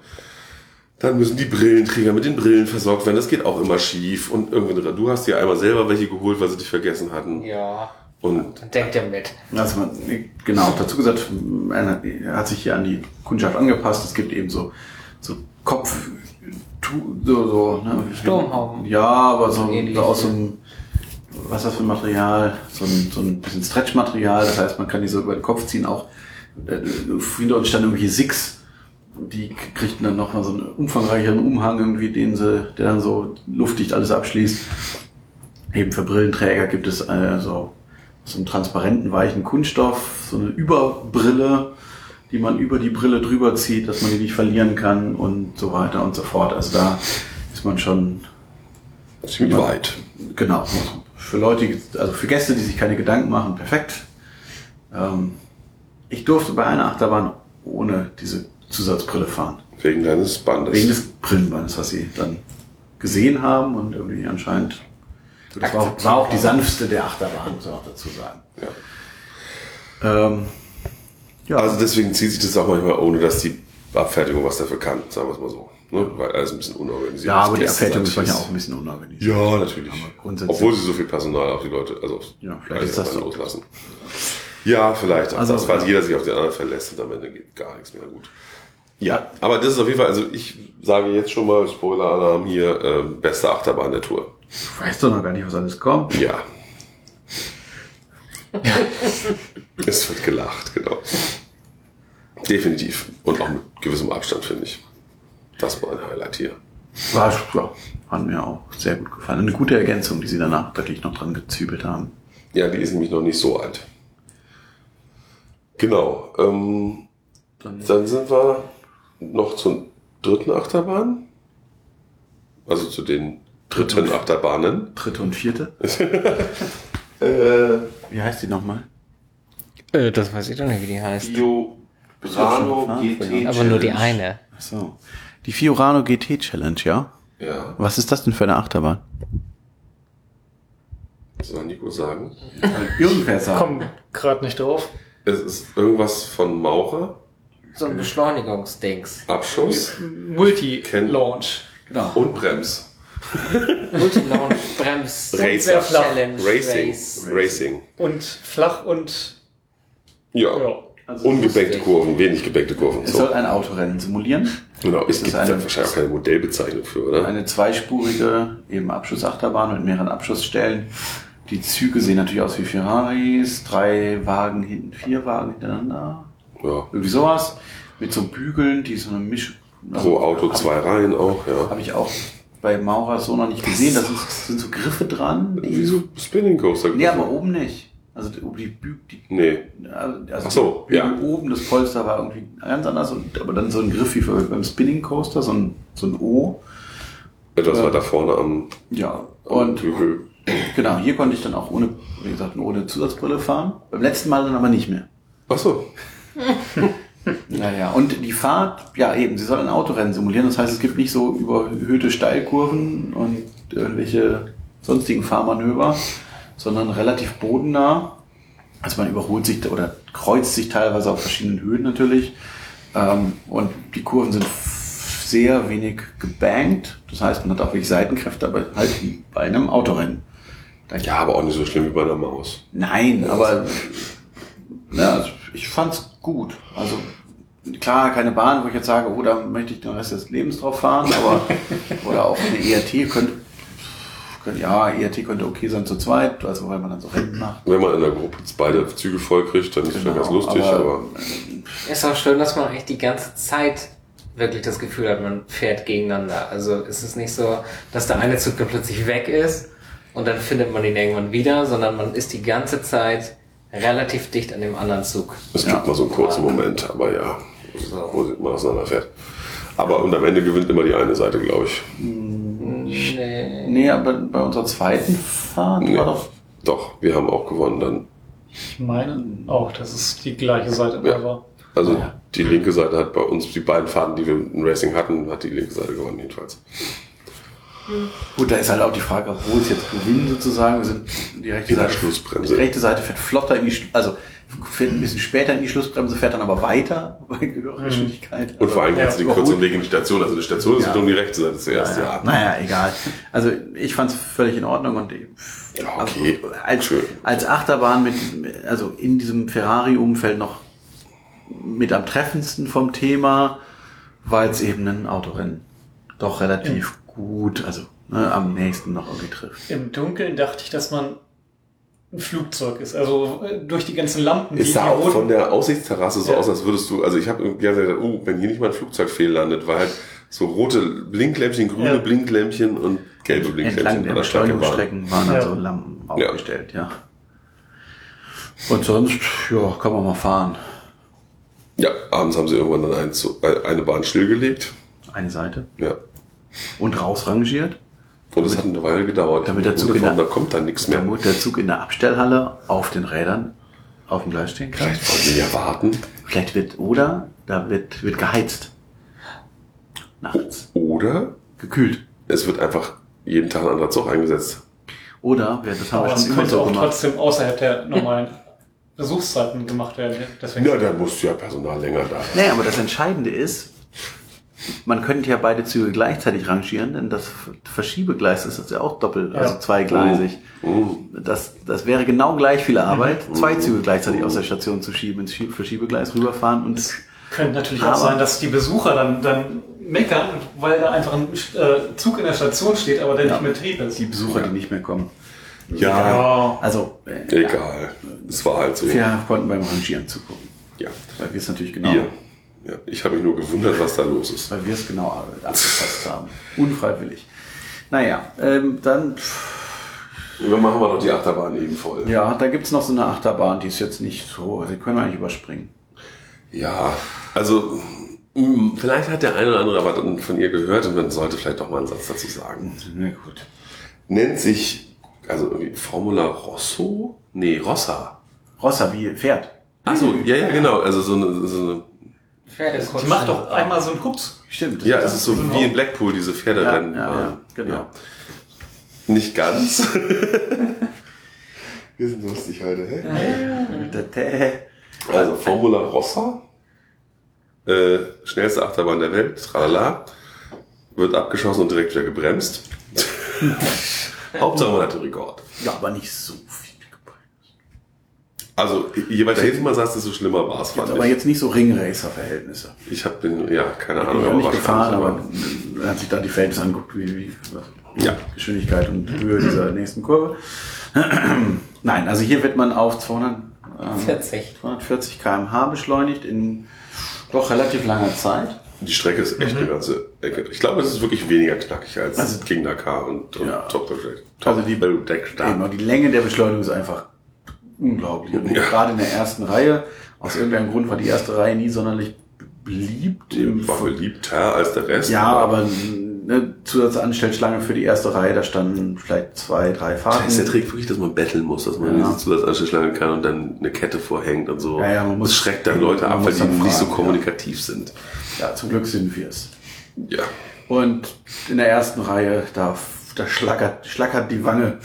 dann müssen die Brillenträger mit den Brillen versorgt werden. Das geht auch immer schief. Und irgendwann, du hast dir einmal selber welche geholt, weil sie dich vergessen hatten. Ja. Und Dann denkt er mit. Also man, genau, dazu gesagt, er hat sich hier an die Kundschaft angepasst. Es gibt eben so, so Kopf, tu- so, so, ne? Sturmhauben. Ja, aber so, so aus so einem, was ist das für ein Material? So ein, so ein bisschen Stretchmaterial. Das heißt, man kann die so über den Kopf ziehen. Auch äh, hinter uns standen irgendwelche Six. Die kriegten dann noch mal so einen umfangreicheren Umhang irgendwie, den sie, der dann so luftdicht alles abschließt. Eben für Brillenträger gibt es äh, so, so einen transparenten, weichen Kunststoff, so eine Überbrille, die man über die Brille drüber zieht, dass man die nicht verlieren kann und so weiter und so fort. Also da ist man schon ziemlich weit. Genau. Für Leute, also für Gäste, die sich keine Gedanken machen, perfekt. Ähm, ich durfte bei einer Achterbahn ohne diese Zusatzbrille fahren. Wegen deines Bandes. Wegen des Brillenbandes, was sie dann gesehen haben und irgendwie anscheinend. Das war, auch- war auch die sanfteste der Achterbahn, muss man auch dazu sagen. ja. Ähm, ja, Also deswegen zieht sich das auch manchmal, ohne dass die Abfertigung was dafür kann, sagen wir es mal so. Ne? Weil alles ein bisschen unorganisiert ja, aber die Abfertigung ist manchmal auch ein bisschen unorganisiert. Ja, natürlich. Obwohl sie so viel Personal auf die Leute, also Ja, vielleicht ist das so. loslassen. Ja, vielleicht. Also, Also, das, weil ja. jeder sich auf den anderen verlässt und am Ende geht gar nichts mehr gut. Ja, aber das ist auf jeden Fall, also ich sage jetzt schon mal, Spoiler-Alarm hier, äh, beste Achterbahn der Tour. Du weißt doch noch gar nicht, was alles kommt. Ja. es wird gelacht, genau. Definitiv. Und auch mit gewissem Abstand, finde ich. Das war ein Highlight hier. War, ja, hat mir auch sehr gut gefallen. Eine gute Ergänzung, die sie danach wirklich noch dran gezübelt haben. Ja, die ist nämlich noch nicht so alt. Genau. Ähm, Dann, dann sind wir noch zur dritten Achterbahn. Also zu den dritten Achterbahnen. dritte und vierte. Äh, Wie heißt die nochmal? Äh, das weiß ich doch nicht, wie die heißt. Fiorano GT Aber nur die Challenge. eine. Ach so. Die Fiorano GT Challenge, ja? Ja, Was ist das denn für eine Achterbahn? soll Nico sagen? Irgendwer sagen. Komm gerade nicht drauf. Es ist irgendwas von Maurer, So ein Beschleunigungsdings. Abschuss Multi-Launch. Genau. und Brems. Multi-Launch, Brems, Racer. Challenge, Racing. Race. Racing. Und flach und Ja. ja. Also Ungebackte lustig. Kurven, wenig gebackte Kurven. Es So. soll ein Autorennen simulieren. Genau, es ist gibt eine- wahrscheinlich auch keine Modellbezeichnung für, oder? Eine zweispurige eben Abschussachterbahn mit mehreren Abschussstellen. Die Züge sehen natürlich aus wie Ferraris. Drei Wagen hinten, vier Wagen hintereinander. Ja. Irgendwie sowas. Mit so Bügeln, die so eine Misch... Pro Auto zwei Reihen auch, ja. Habe ich auch bei Maurer so noch nicht gesehen. Da sind, sind so Griffe dran. Wie so Spinning Coaster. nee, aber oben nicht. Also die, die, Bü- die Nee. Also Ach so, ja. Oben das Polster war irgendwie ganz anders, und, aber dann so ein Griff wie beim Spinning Coaster, so ein, so ein O. Etwas Ja. weiter vorne am, Ja. am Und Hügel. genau, hier konnte ich dann auch ohne, wie gesagt, ohne Zusatzbrille fahren. Beim letzten Mal dann aber nicht mehr. Ach so. Naja, und die Fahrt, ja eben, sie soll ein Autorennen simulieren. Das heißt, es gibt nicht so überhöhte Steilkurven und irgendwelche sonstigen Fahrmanöver, sondern relativ bodennah. Also man überholt sich oder kreuzt sich teilweise auf verschiedenen Höhen natürlich. Ähm, und die Kurven sind sehr wenig gebankt. Das heißt, man hat auch wirklich Seitenkräfte, aber halt wie bei einem Autorennen. Ja, aber auch nicht so schlimm wie bei einer Maus. Nein, aber ja, also ich fand's gut. Also klar, keine Bahn, wo ich jetzt sage, oh, da möchte ich den Rest des Lebens drauf fahren, aber oder auch eine ERT könnte, könnte ja, ERT könnte okay sein zu zweit, also weil man dann so Rennen macht. Wenn man in der Gruppe jetzt beide Züge voll kriegt, dann ist das Genau, ganz lustig, aber, Ist auch schön, dass man eigentlich die ganze Zeit wirklich das Gefühl hat, man fährt gegeneinander. Also es ist nicht so, dass der eine Zug dann plötzlich weg ist und dann findet man ihn irgendwann wieder, sondern man ist die ganze Zeit relativ dicht an dem anderen Zug. es Ja. gibt mal so einen kurzen Moment, aber ja, So. wo man auseinanderfährt. Aber und am Ende gewinnt immer die eine Seite, glaube ich. Nee. Nee, aber bei unserer zweiten Fahrt Nee. war doch, Doch, wir haben auch gewonnen dann. Ich meine auch, dass es die gleiche Seite Ja. war. Also Ja. die linke Seite hat bei uns, die beiden Fahrten, die wir im Racing hatten, hat die linke Seite gewonnen jedenfalls. Gut, da ist halt auch die Frage, obwohl es jetzt gewinnen sozusagen, wir sind die rechte In der Seite, Schlussbremse. die rechte Seite fährt flotter in die, also fährt ein bisschen später in die Schlussbremse, fährt dann aber weiter bei höherer Geschwindigkeit. Und vor allem Ja, den kürzeren Weg in die Station. Also die Station ist Ja. um die rechte Seite zuerst, ja. Ja, naja, egal. Also ich fand es völlig in Ordnung und Ja, okay. also, als, Schön. als Achterbahn mit, also in diesem Ferrari-Umfeld noch mit am treffendsten vom Thema, weil es eben ein Autorennen doch relativ gut, also ne, am nächsten noch irgendwie trifft. Im Dunkeln dachte ich, dass man ein Flugzeug ist. Also äh, durch die ganzen Lampen. Es die- sah die auch von der Aussichtsterrasse so Ja. aus, als würdest du, also ich habe irgendwie gedacht, oh, wenn hier nicht mal ein Flugzeug fehllandet, weil halt so rote Blinklämpchen, grüne Ja. Blinklämpchen und gelbe Entlang Blinklämpchen der an der Strecke waren. Beschleunigungsstrecken waren Ja. also Lampen Ja. aufgestellt, ja. Und sonst, ja, kann man mal fahren. Ja, abends haben sie irgendwann dann ein, äh, eine Bahn stillgelegt. Eine Seite. Ja. Und rausrangiert. Und es hat eine Weile gedauert. damit der Zug in der- da kommt dann nichts mehr. Damit der Zug in der Abstellhalle auf den Rädern auf dem Gleis stehen kann. Vielleicht wollten die ja warten. Vielleicht wird, oder da wird, wird geheizt. Nachts. Oder Gekühlt. es wird einfach jeden Tag ein anderer Zug eingesetzt. Oder, wir- das haben wir schon immer könnte so auch gemacht. trotzdem außerhalb der normalen Besuchszeiten gemacht werden. Deswegen Ja, da musst du ja Personal länger da. Nee, aber das Entscheidende ist, man könnte ja beide Züge gleichzeitig rangieren, denn das Verschiebegleis ist jetzt ja auch doppelt, also Ja. zweigleisig. Mhm. Das, das wäre genau gleich viel Arbeit, zwei Züge gleichzeitig aus der Station zu schieben, ins Schie- Verschiebegleis rüberfahren und könnte natürlich Aber- auch sein, dass die Besucher dann, dann meckern, weil da einfach ein äh, Zug in der Station steht, aber der Ja. nicht mehr Betrieb ist. die Besucher, die nicht mehr kommen. Ja, Ja. Also, äh, egal. Es war halt so. wir konnten beim Rangieren zugucken, Ja. weil wir es natürlich genau, Ihr. Ja, ich habe mich nur gewundert, was da los ist. weil wir es genau abgefasst haben. Unfreiwillig. Naja, ähm, dann Dann machen wir doch die Achterbahn eben voll. Ja, da gibt's noch so eine Achterbahn, die ist jetzt nicht so, die können wir eigentlich überspringen. Ja, also mh, vielleicht hat der eine oder andere aber von ihr gehört und man sollte vielleicht doch mal einen Satz dazu sagen. Na gut. Nennt sich, also irgendwie Formula Rosso? Nee, Rossa. Rossa, wie Pferd. Achso, ja, ja, genau. Also so eine, so eine Pferdekutschen. Die macht doch einmal so einen Hups. Stimmt. ja, es ist so wie in Blackpool, diese ja, Pferderennen. ja, ja, genau. Ja. Nicht ganz. Wir sind lustig heute, hä? Also Formula Rossa, äh, schnellste Achterbahn der Welt, tralala, wird abgeschossen und direkt wieder gebremst. Hauptsache man hat den Rekord. Ja, aber nicht so. Also je weiter hinten man saß, desto schlimmer war es, Aber ich. jetzt nicht so Ringracer-Verhältnisse. Ich habe den, ja, keine Ich Ahnung, bin auch nicht gefahren, aber er hat sich da die Verhältnisse angeguckt, wie, wie was, Ja. Geschwindigkeit und Höhe dieser nächsten Kurve. Nein, also hier wird man auf 200, ähm, 40. 240 km/h beschleunigt in doch relativ langer Zeit. Die Strecke ist echt eine ganze Ecke. Ich glaube, es ist wirklich weniger knackig als Mhm. Also- King Dakar und, und Ja. Top Project. Also die- Deck und die Länge der Beschleunigung ist einfach unglaublich. Und Ja. gerade in der ersten Reihe, aus irgendeinem Grund war die erste Reihe nie sonderlich beliebt. Im war beliebter als der Rest. ja, aber eine Zusatzanstellschlange für die erste Reihe, da standen vielleicht zwei, drei Da ist der Fahrten. Trick wirklich, dass man betteln muss, dass man Ja. diese Zusatzanstellschlange kann und dann eine Kette vorhängt und so. Ja, ja, man muss- das schreckt dann Leute ab, weil die dann nicht so fragen, kommunikativ sind. Ja, zum Glück sind wir es. Ja. Und in der ersten Reihe, da, da schlackert, schlackert die Wange.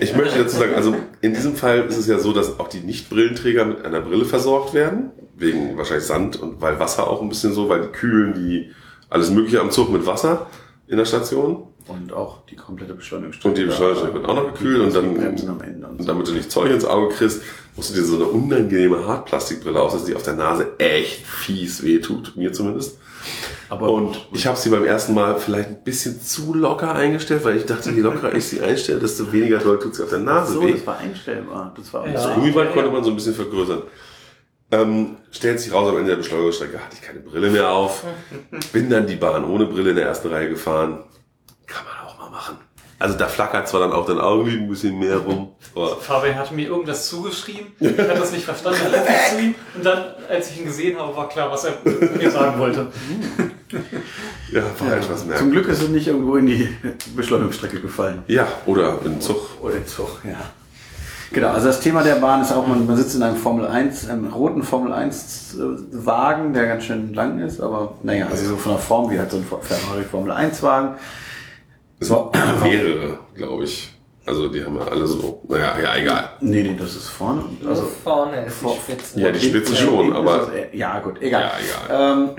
Ich möchte dazu sagen, also in diesem Fall ist es ja so, dass auch die Nicht-Brillenträger mit einer Brille versorgt werden. Wegen wahrscheinlich Sand und weil Wasser auch ein bisschen so, weil die kühlen die alles Mögliche am Zug mit Wasser in der Station. Und auch die komplette Beschleunigungsstrecke. Und die Beschleunigungsstrecke wird auch noch gekühlt und dann- Und so. damit du nicht Zeug ins Auge kriegst, musst du dir so eine unangenehme Hartplastikbrille aufsetzen, die auf der Nase echt fies wehtut, mir zumindest. Aber Und ich habe sie beim ersten Mal vielleicht ein bisschen zu locker eingestellt, weil ich dachte, je lockerer ich sie einstelle, desto weniger doll tut sie auf der Nase so, weh. das war einstellbar. Das war Ja. Das so. Gummiband konnte man so ein bisschen vergrößern. Ähm, stellt sich raus, am Ende der Beschleunigungsstrecke hatte ich keine Brille mehr auf. Bin dann die Bahn ohne Brille in der ersten Reihe gefahren. Kann man auch mal machen. Also da flackert zwar dann auch dein Augenlid ein bisschen mehr rum, aber Fabian hatte mir irgendwas zugeschrieben, ich hatte das nicht verstanden, er zu ihm und dann, als ich ihn gesehen habe, war klar, was er mir sagen wollte. ja, war etwas Zum merkwürdig. Glück ist es nicht irgendwo in die Beschleunigungsstrecke gefallen. Ja, oder in den Zug. Oder in Zug, ja. Genau, also das Thema der Bahn ist auch, man, man sitzt in einem Formel 1, einem roten Formel 1 äh, Wagen, der ganz schön lang ist, aber naja, also so von der Form wie halt so ein Ferrari Formel 1 Wagen. Es sind mehrere, glaube ich. Also die haben ja alle so, naja, ja, egal. Nee, nee, das ist vorne. Also Also vorne ist vor- die Spitze. Ja, die Spitze Ja, schon, aber ist äh, ja, gut, egal. Ja, Ähm,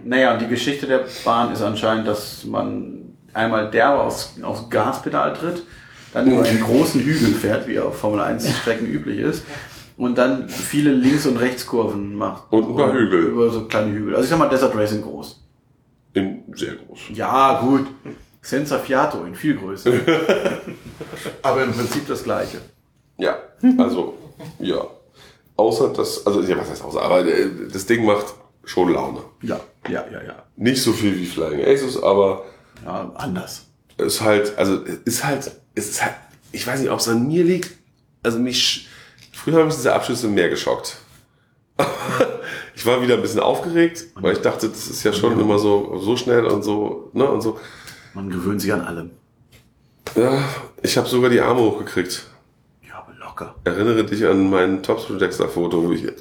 naja, und die Geschichte der Bahn ist anscheinend, dass man einmal derbe aufs, aufs Gaspedal tritt, dann über einen großen Hügel fährt, wie auf Formel 1 Strecken üblich ist, und dann viele Links- und Rechtskurven macht. Und ein paar Über- Hügel. Über so kleine Hügel. Also ich sag mal Desert Racing groß. in sehr groß. Ja, gut. Senza Fiato in viel größer. Aber im Prinzip das gleiche. Ja, also, ja. Außer das, also, ja, was heißt außer, aber äh, das Ding macht schon Laune. Ja, ja, ja, ja. Nicht so viel wie Flying Aces, aber Ja, anders. ist halt, also, ist halt, es ist halt, ich weiß nicht, ob es an mir liegt. Also mich, früher haben mich diese Abschlüsse mehr geschockt. ich war wieder ein bisschen aufgeregt, weil ich dachte, das ist ja schon immer so, so schnell und so, ne, und so. Man gewöhnt sich an allem. Ja, ich habe sogar die Arme hochgekriegt. Ja, aber locker. Erinnere dich an mein Tops Projector Foto, wo ich,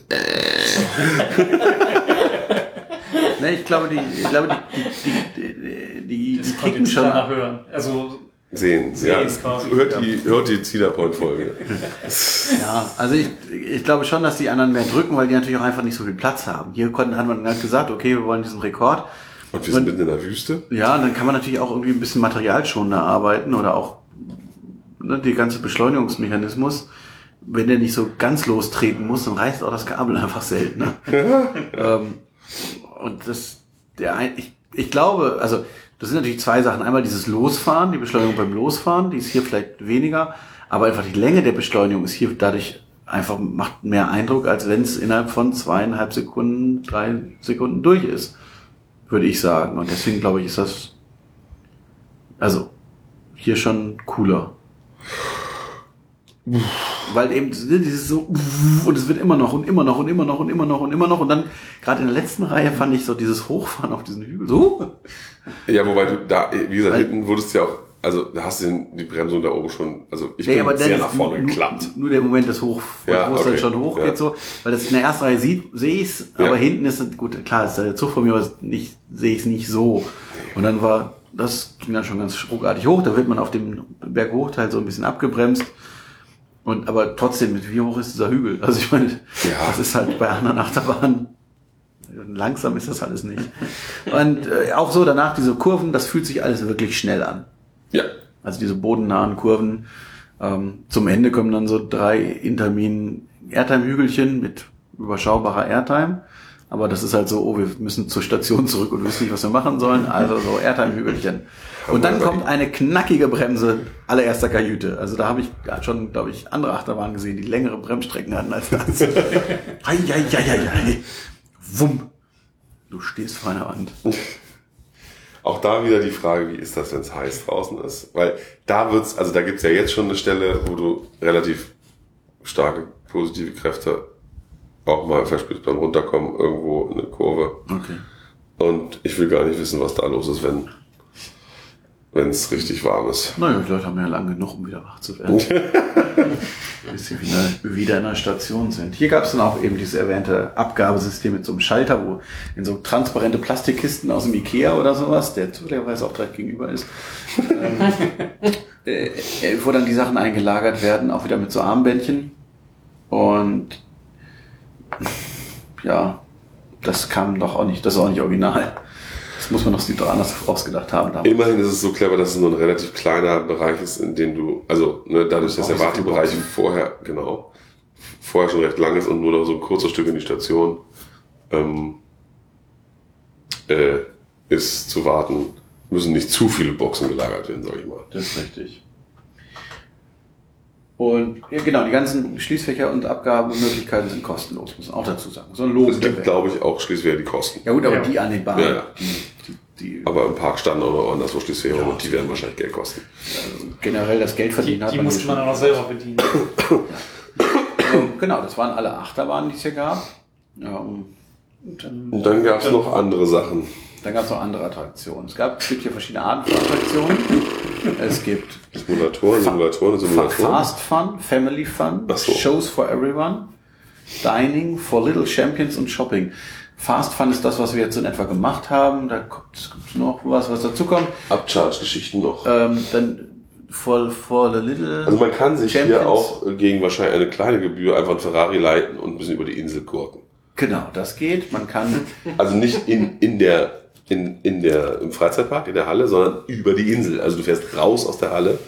Ne, ich glaube, die, ich glaube, die, die, die, die, die, Das die kicken jetzt schon. keiner hören. Also, Sehen, Sehen ja. Hört die, hört die Cedar Point Folge. Ja, also ich, ich glaube schon, dass die anderen mehr drücken, weil die natürlich auch einfach nicht so viel Platz haben. Hier konnten, hat man gesagt, okay, wir wollen diesen Rekord. Und wir sind mitten in der Wüste. Ja, und dann kann man natürlich auch irgendwie ein bisschen materialschonender arbeiten oder auch ne, die ganze Beschleunigungsmechanismus. Wenn der nicht so ganz lostreten muss, dann reißt auch das Kabel einfach selten. Ne? ähm, und das, der, ein- ich, ich glaube, also das sind natürlich zwei Sachen. Einmal dieses Losfahren, die Beschleunigung beim Losfahren, die ist hier vielleicht weniger, aber einfach die Länge der Beschleunigung ist hier dadurch einfach macht mehr Eindruck, als wenn es innerhalb von zweieinhalb Sekunden, drei Sekunden durch ist, würde ich sagen. Und deswegen glaube ich, ist das also hier schon cooler. Weil eben dieses so und es wird immer noch und immer noch und immer noch und immer noch und immer noch und dann gerade in der letzten Reihe fand ich so dieses Hochfahren auf diesen Hügel so Ja, wobei du da, wie gesagt, Weil- hinten wurdest du ja auch, also da hast du die Bremsung da oben schon, also ich Nee, bin sehr dann nach vorne geklappt. Nur der Moment des Hoch, Ja, wo es dann okay. schon hochgeht, Ja. so, weil das in der ersten Reihe sieht, sehe ich's, aber Ja. hinten ist es, gut, klar, ist der Zug von mir, aber nicht, sehe ich es nicht so. Und dann war, das ging dann schon ganz ruckartig hoch, da wird man auf dem Berghochteil so ein bisschen abgebremst. Und, aber trotzdem, wie hoch ist dieser Hügel? Also ich meine, das ist halt bei anderen Achterbahnen, langsam ist das alles nicht. Und äh, auch so danach diese Kurven, das fühlt sich alles wirklich schnell an. Ja, Also diese bodennahen Kurven. Ähm, zum Ende kommen dann so drei Intermin Airtime-Hügelchen mit überschaubarer Airtime. Aber das ist halt so, oh, wir müssen zur Station zurück und wissen nicht, was wir machen sollen. Also so Airtime-Hügelchen. Und dann kommt eine knackige Bremse allererster Kajüte. Also da habe ich schon, glaube ich, andere Achterbahnen gesehen, die längere Bremsstrecken hatten als das. Ei, ei, ei, ei, ei. Wumm. Du stehst vor einer Wand. Auch da wieder die Frage, wie ist das, wenn es heiß draußen ist? Weil da wird's, also da gibt's ja jetzt schon eine Stelle, wo du relativ starke positive Kräfte auch mal verspürst beim Runterkommen irgendwo in eine Kurve. Okay. Und ich will gar nicht wissen, was da los ist, wenn wenn es richtig warm ist. Naja, die Leute haben ja lange genug, um wieder wach zu werden. Bis sie wieder, wieder in der Station sind. Hier gab es dann auch eben dieses erwähnte Abgabesystem mit so einem Schalter, wo in so transparente Plastikkisten aus dem Ikea oder sowas, der zufälligerweise auch direkt gegenüber ist, ähm, äh, äh, wo dann die Sachen eingelagert werden, auch wieder mit so Armbändchen. Und ja, das kam doch auch nicht, das ist auch nicht original. Das muss man doch anders ausgedacht haben. damals. Immerhin ist es so clever, dass es nur ein relativ kleiner Bereich ist, in dem du, also ne, dadurch, dass der so Wartebereich vorher, genau, vorher schon recht lang ist und nur noch so ein kurzes Stück in die Station ähm, äh, ist zu warten, müssen nicht zu viele Boxen gelagert werden, sag ich mal. Das ist richtig. Und ja, genau, die ganzen Schließfächer und Abgabemöglichkeiten sind kostenlos, muss man auch dazu sagen. So ein Lob. Es gibt, glaube ich, auch Schließfächer die kosten. ja gut, aber Ja. die an den Bahnen, Ja, ja. die, die, die Aber im Park standen auch noch anderswo Schließfächer und die werden wahrscheinlich Geld kosten. generell das Geld Die, verdienen hat. die man musste man dann auch selber bedienen. Genau, das waren alle Achterbahnen, die es hier gab. Ähm, und dann Und dann gab es noch andere Sachen. dann gab es noch andere Attraktionen. Es, gab, es gibt hier verschiedene Arten von Attraktionen. Es gibt Simulatoren, Simulatoren, Simulatoren. Fast Fun, Family Fun, so. Shows for Everyone. Dining for Little Champions und Shopping. Fast Fun ist das, was wir jetzt in etwa gemacht haben. Da kommt gibt's noch was, was dazu kommt. Abcharge-Geschichten noch. Ähm, dann for, for the Little Also man kann sich hier Champions. auch äh, gegen wahrscheinlich eine kleine Gebühr einfach ein Ferrari leiten und ein bisschen über die Insel gurken. Genau, das geht. Man kann Also nicht in, in der, in, in der, im Freizeitpark, in der Halle, sondern über die Insel. Also du fährst raus aus der Halle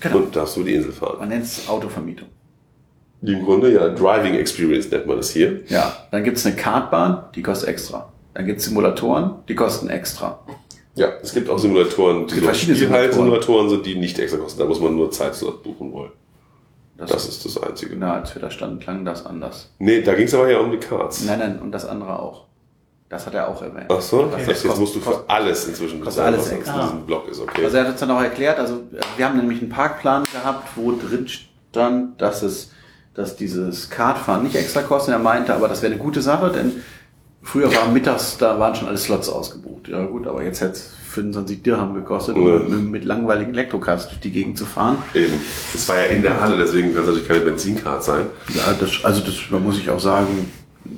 Genau. und darfst über die Insel fahren. Man nennt es Autovermietung. Im Grunde ja Driving Experience nennt man das hier. Ja, dann gibt's eine Kartbahn, die kostet extra. Dann gibt's Simulatoren, die kosten extra. Ja, es gibt auch Simulatoren, die gibt so verschiedene Spielhaltsimulatoren sind, die nicht extra kosten. Da muss man nur Zeitslot buchen wollen. Das, Das ist das Einzige. Na, als wir da standen, klang das anders. Nee, da ging es aber ja um die Cards. Nein, nein, und das andere auch. Das hat er auch erwähnt. Ach so, Das das jetzt kostet- musst du für alles inzwischen bezahlen, alles was extra. in diesem Block ist, okay. Also er hat uns dann auch erklärt, also äh, wir haben nämlich einen Parkplan gehabt, wo drin stand, dass es, dass dieses Kartfahren nicht extra kostet. Er meinte, aber das wäre eine gute Sache, denn früher war mittags, da waren schon alle Slots ausgebucht. Ja gut, aber jetzt hätte es 25 Dirham gekostet, um Ja. mit, mit langweiligen Elektrocars durch die Gegend zu fahren. Eben. Das war ja in der Halle, deswegen kann es natürlich keine Benzincard sein. Ja, das, also das da muss ich auch sagen,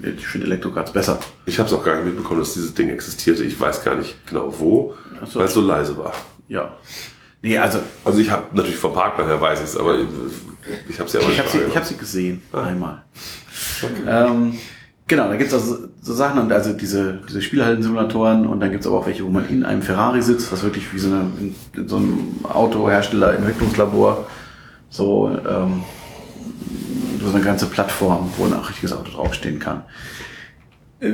ich finde Elektrocars besser. Ich habe es auch gar nicht mitbekommen, dass dieses Ding existierte. Ich weiß gar nicht genau wo, so. weil es so leise war. Ja. Nee, also Also ich habe natürlich vom Parkplan her weiß ich es, aber ich, ich habe es ja auch ich habe sie, ich hab sie gesehen, einmal. Ähm, genau, da gibt's also so Sachen, und also diese, diese Spielhallen-Simulatoren und dann gibt's aber auch welche, wo man in einem Ferrari sitzt, was wirklich wie so, eine, in, in so einem Autohersteller, Entwicklungslabor, so, ähm, so eine ganze Plattform, wo ein richtiges Auto draufstehen kann. Äh,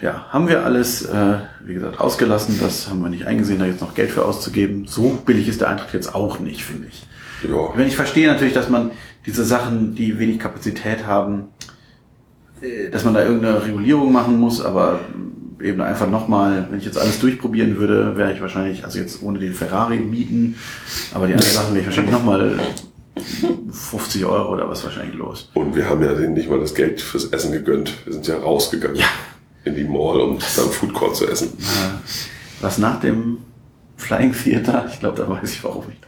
Ja, haben wir alles, äh, wie gesagt, ausgelassen. Das haben wir nicht eingesehen, da jetzt noch Geld für auszugeben. So billig ist der Eintritt jetzt auch nicht, finde ich. Ja. Wenn ich verstehe natürlich, dass man diese Sachen, die wenig Kapazität haben, äh, dass man da irgendeine Regulierung machen muss, aber eben einfach nochmal, wenn ich jetzt alles durchprobieren würde, wäre ich wahrscheinlich, also jetzt ohne den Ferrari mieten, aber die anderen Sachen wäre ich wahrscheinlich nochmal 50 Euro oder was wahrscheinlich los. Und wir haben ja denen nicht mal das Geld fürs Essen gegönnt. Wir sind ja rausgegangen in die Mall, um beim Food Court zu essen. Was nach dem Flying Theater, ich glaube, da weiß ich warum ich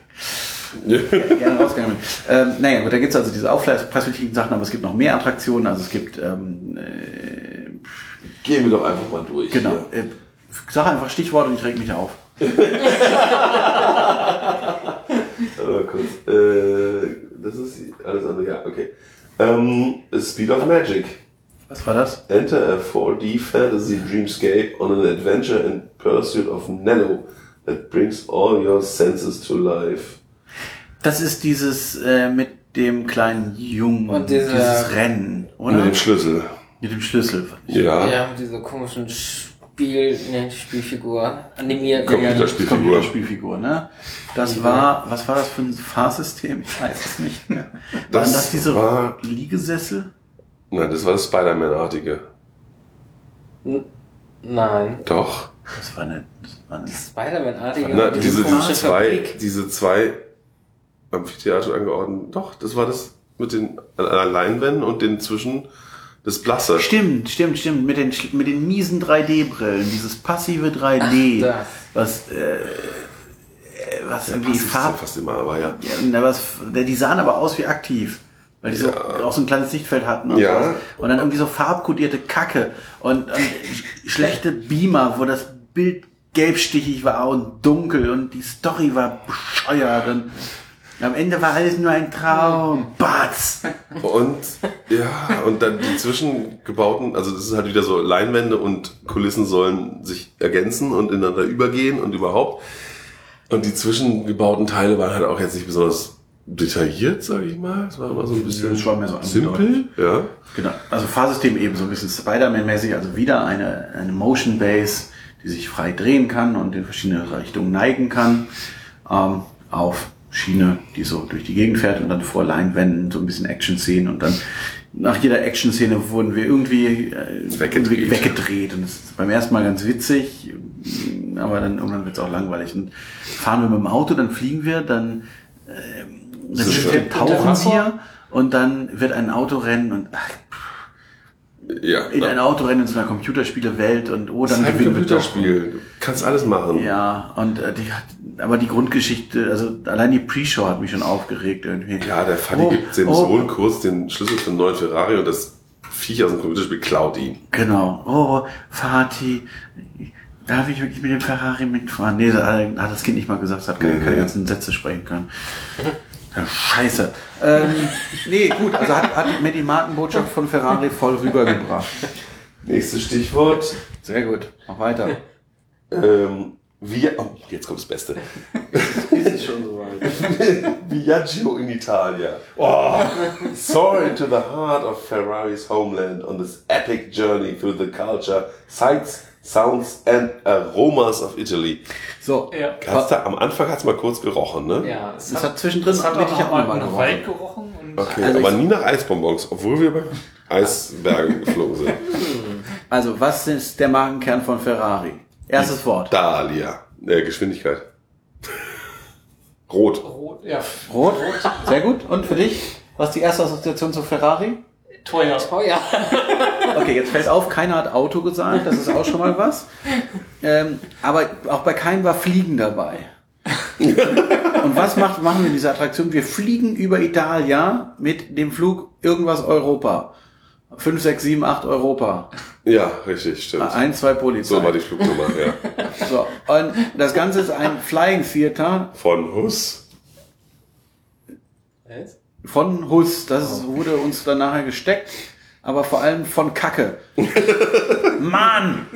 gerne rausgegangen bin. Ähm, naja, gut, da gibt's also diese aufpreiswürdigen Sachen, aber es gibt noch mehr Attraktionen. Also es gibt, ähm, äh, Gehen wir doch einfach mal durch. genau, äh, sag einfach Stichwort und ich reg mich auf. Kurz. Äh, das ist alles andere, ja, okay. Ähm, Speed of Magic. Was war das? Enter a 4D fantasy dreamscape on an adventure in pursuit of Nano that brings all your senses to life. Das ist dieses äh, mit dem kleinen Jungen, Und dieser- dieses Rennen, oder? Mit dem Schlüssel. Mit dem Schlüssel. Ja. Ja, mit dieser komischen Spiel, ne, Spielfigur. Animiert. Computerspielfigur. Computerspielfigur, ne? Das war, was war das für ein Fahrsystem? Ich weiß es nicht mehr. Das Waren das diese war- Liegesessel? Nein, das war das Spider-Man-artige. Nein. Doch. Das war eine, das war eine Spider-Man-artige. Na, diese, diese zwei, Fabrik. diese zwei Amphitheater angeordnet. Doch, das war das mit den Leinwänden und den zwischen das Blasse. Stimmt, stimmt, stimmt. Mit den, mit den miesen 3D-Brillen, dieses passive 3D, Ach, das. was, äh, äh, was irgendwie Das ist ja Farb, fast immer, aber ja. ja, was, der, die sahen aber aus wie aktiv. Weil die so, Ja. auch so ein kleines Sichtfeld hatten und, Ja. sowas. und dann irgendwie so farbkodierte Kacke und, und sch- schlechte Beamer, wo das Bild gelbstichig war und dunkel und die Story war bescheuert und am Ende war alles nur ein Traum. Batz! Und ja, und dann die zwischengebauten, also das ist halt wieder so Leinwände und Kulissen sollen sich ergänzen und ineinander übergehen und überhaupt. Und die zwischengebauten Teile waren halt auch jetzt nicht besonders detailliert, sage ich mal. Es war immer so ein bisschen Das war mehr so simpel. Ja. Genau. Also Fahrsystem eben so ein bisschen Spider-Man-mäßig, also wieder eine, eine Motion Base, die sich frei drehen kann und in verschiedene Richtungen neigen kann, ähm, auf Schiene, die so durch die Gegend fährt und dann vor Leinwänden so ein bisschen Action-Szenen und dann nach jeder Action-Szene wurden wir irgendwie äh, Weggedreht. weggedreht und das ist beim ersten Mal ganz witzig, aber dann irgendwann wird es auch langweilig. Und fahren wir mit dem Auto, dann fliegen wir, dann, ähm, dann wir, tauchen wir und dann wird ein Autorennen und ach, Ja. in ein Autorennen in so einer Computerspiele-Welt und oh, Das dann ist halt ein. Computerspiel. Du kannst alles machen. Ja, und äh, die hat, aber die Grundgeschichte, also allein die Pre-Show hat mich schon aufgeregt irgendwie. Ja, der Fanny Oh, gibt dem oh. Sohn kurz den Schlüssel für einen neuen Ferrari und das Viech aus dem Computerspiel klaut ihn. Genau. Oh, Fatih, darf ich wirklich mit dem Ferrari mitfahren? Nee, hat hat das Kind nicht mal gesagt, es hat keine, keine ganzen Sätze sprechen können. Ja, Scheiße. Ähm, nee, gut, also hat, hat mir die Markenbotschaft von Ferrari voll rübergebracht. Nächstes Stichwort. Sehr gut, mach weiter. Ähm, Via oh, jetzt kommt das Beste. Ist es schon soweit? Viaggio in Italia. Oh, soar into the heart of Ferrari's homeland on this epic journey through the culture, sights, sounds and aromas of Italy. So, Ja. Hat's da, am Anfang hat es mal kurz gerochen, ne? Ja, es das hat zwischendrin Das hat wirklich auch auch mal gerochen. Wald gerochen. Und Okay, Also aber nie nach Eisbonbons, obwohl wir bei Eisbergen geflogen sind. Also, was ist der Markenkern von Ferrari? Erstes Wort. Dahlia. Äh, Geschwindigkeit. Rot. Rot, ja, Rot. Sehr gut. Und für dich? Was ist die erste Assoziation zu Ferrari? teuer. teuer. Okay, jetzt fällt auf, keiner hat Auto gesagt, das ist auch schon mal was. Ähm, aber auch bei keinem war Fliegen dabei. Und was macht, machen wir in dieser Attraktion? Wir fliegen über Italia mit dem Flug irgendwas Europa. 5, 6, 7, 8 Europa. Ja, richtig, stimmt. Ein, zwei Polizei. So war die Flugnummer, ja. So, und das Ganze ist ein Flying Theater Von Huss. von Huss. Das wurde uns dann nachher gesteckt, aber vor allem von Kacke. Mann!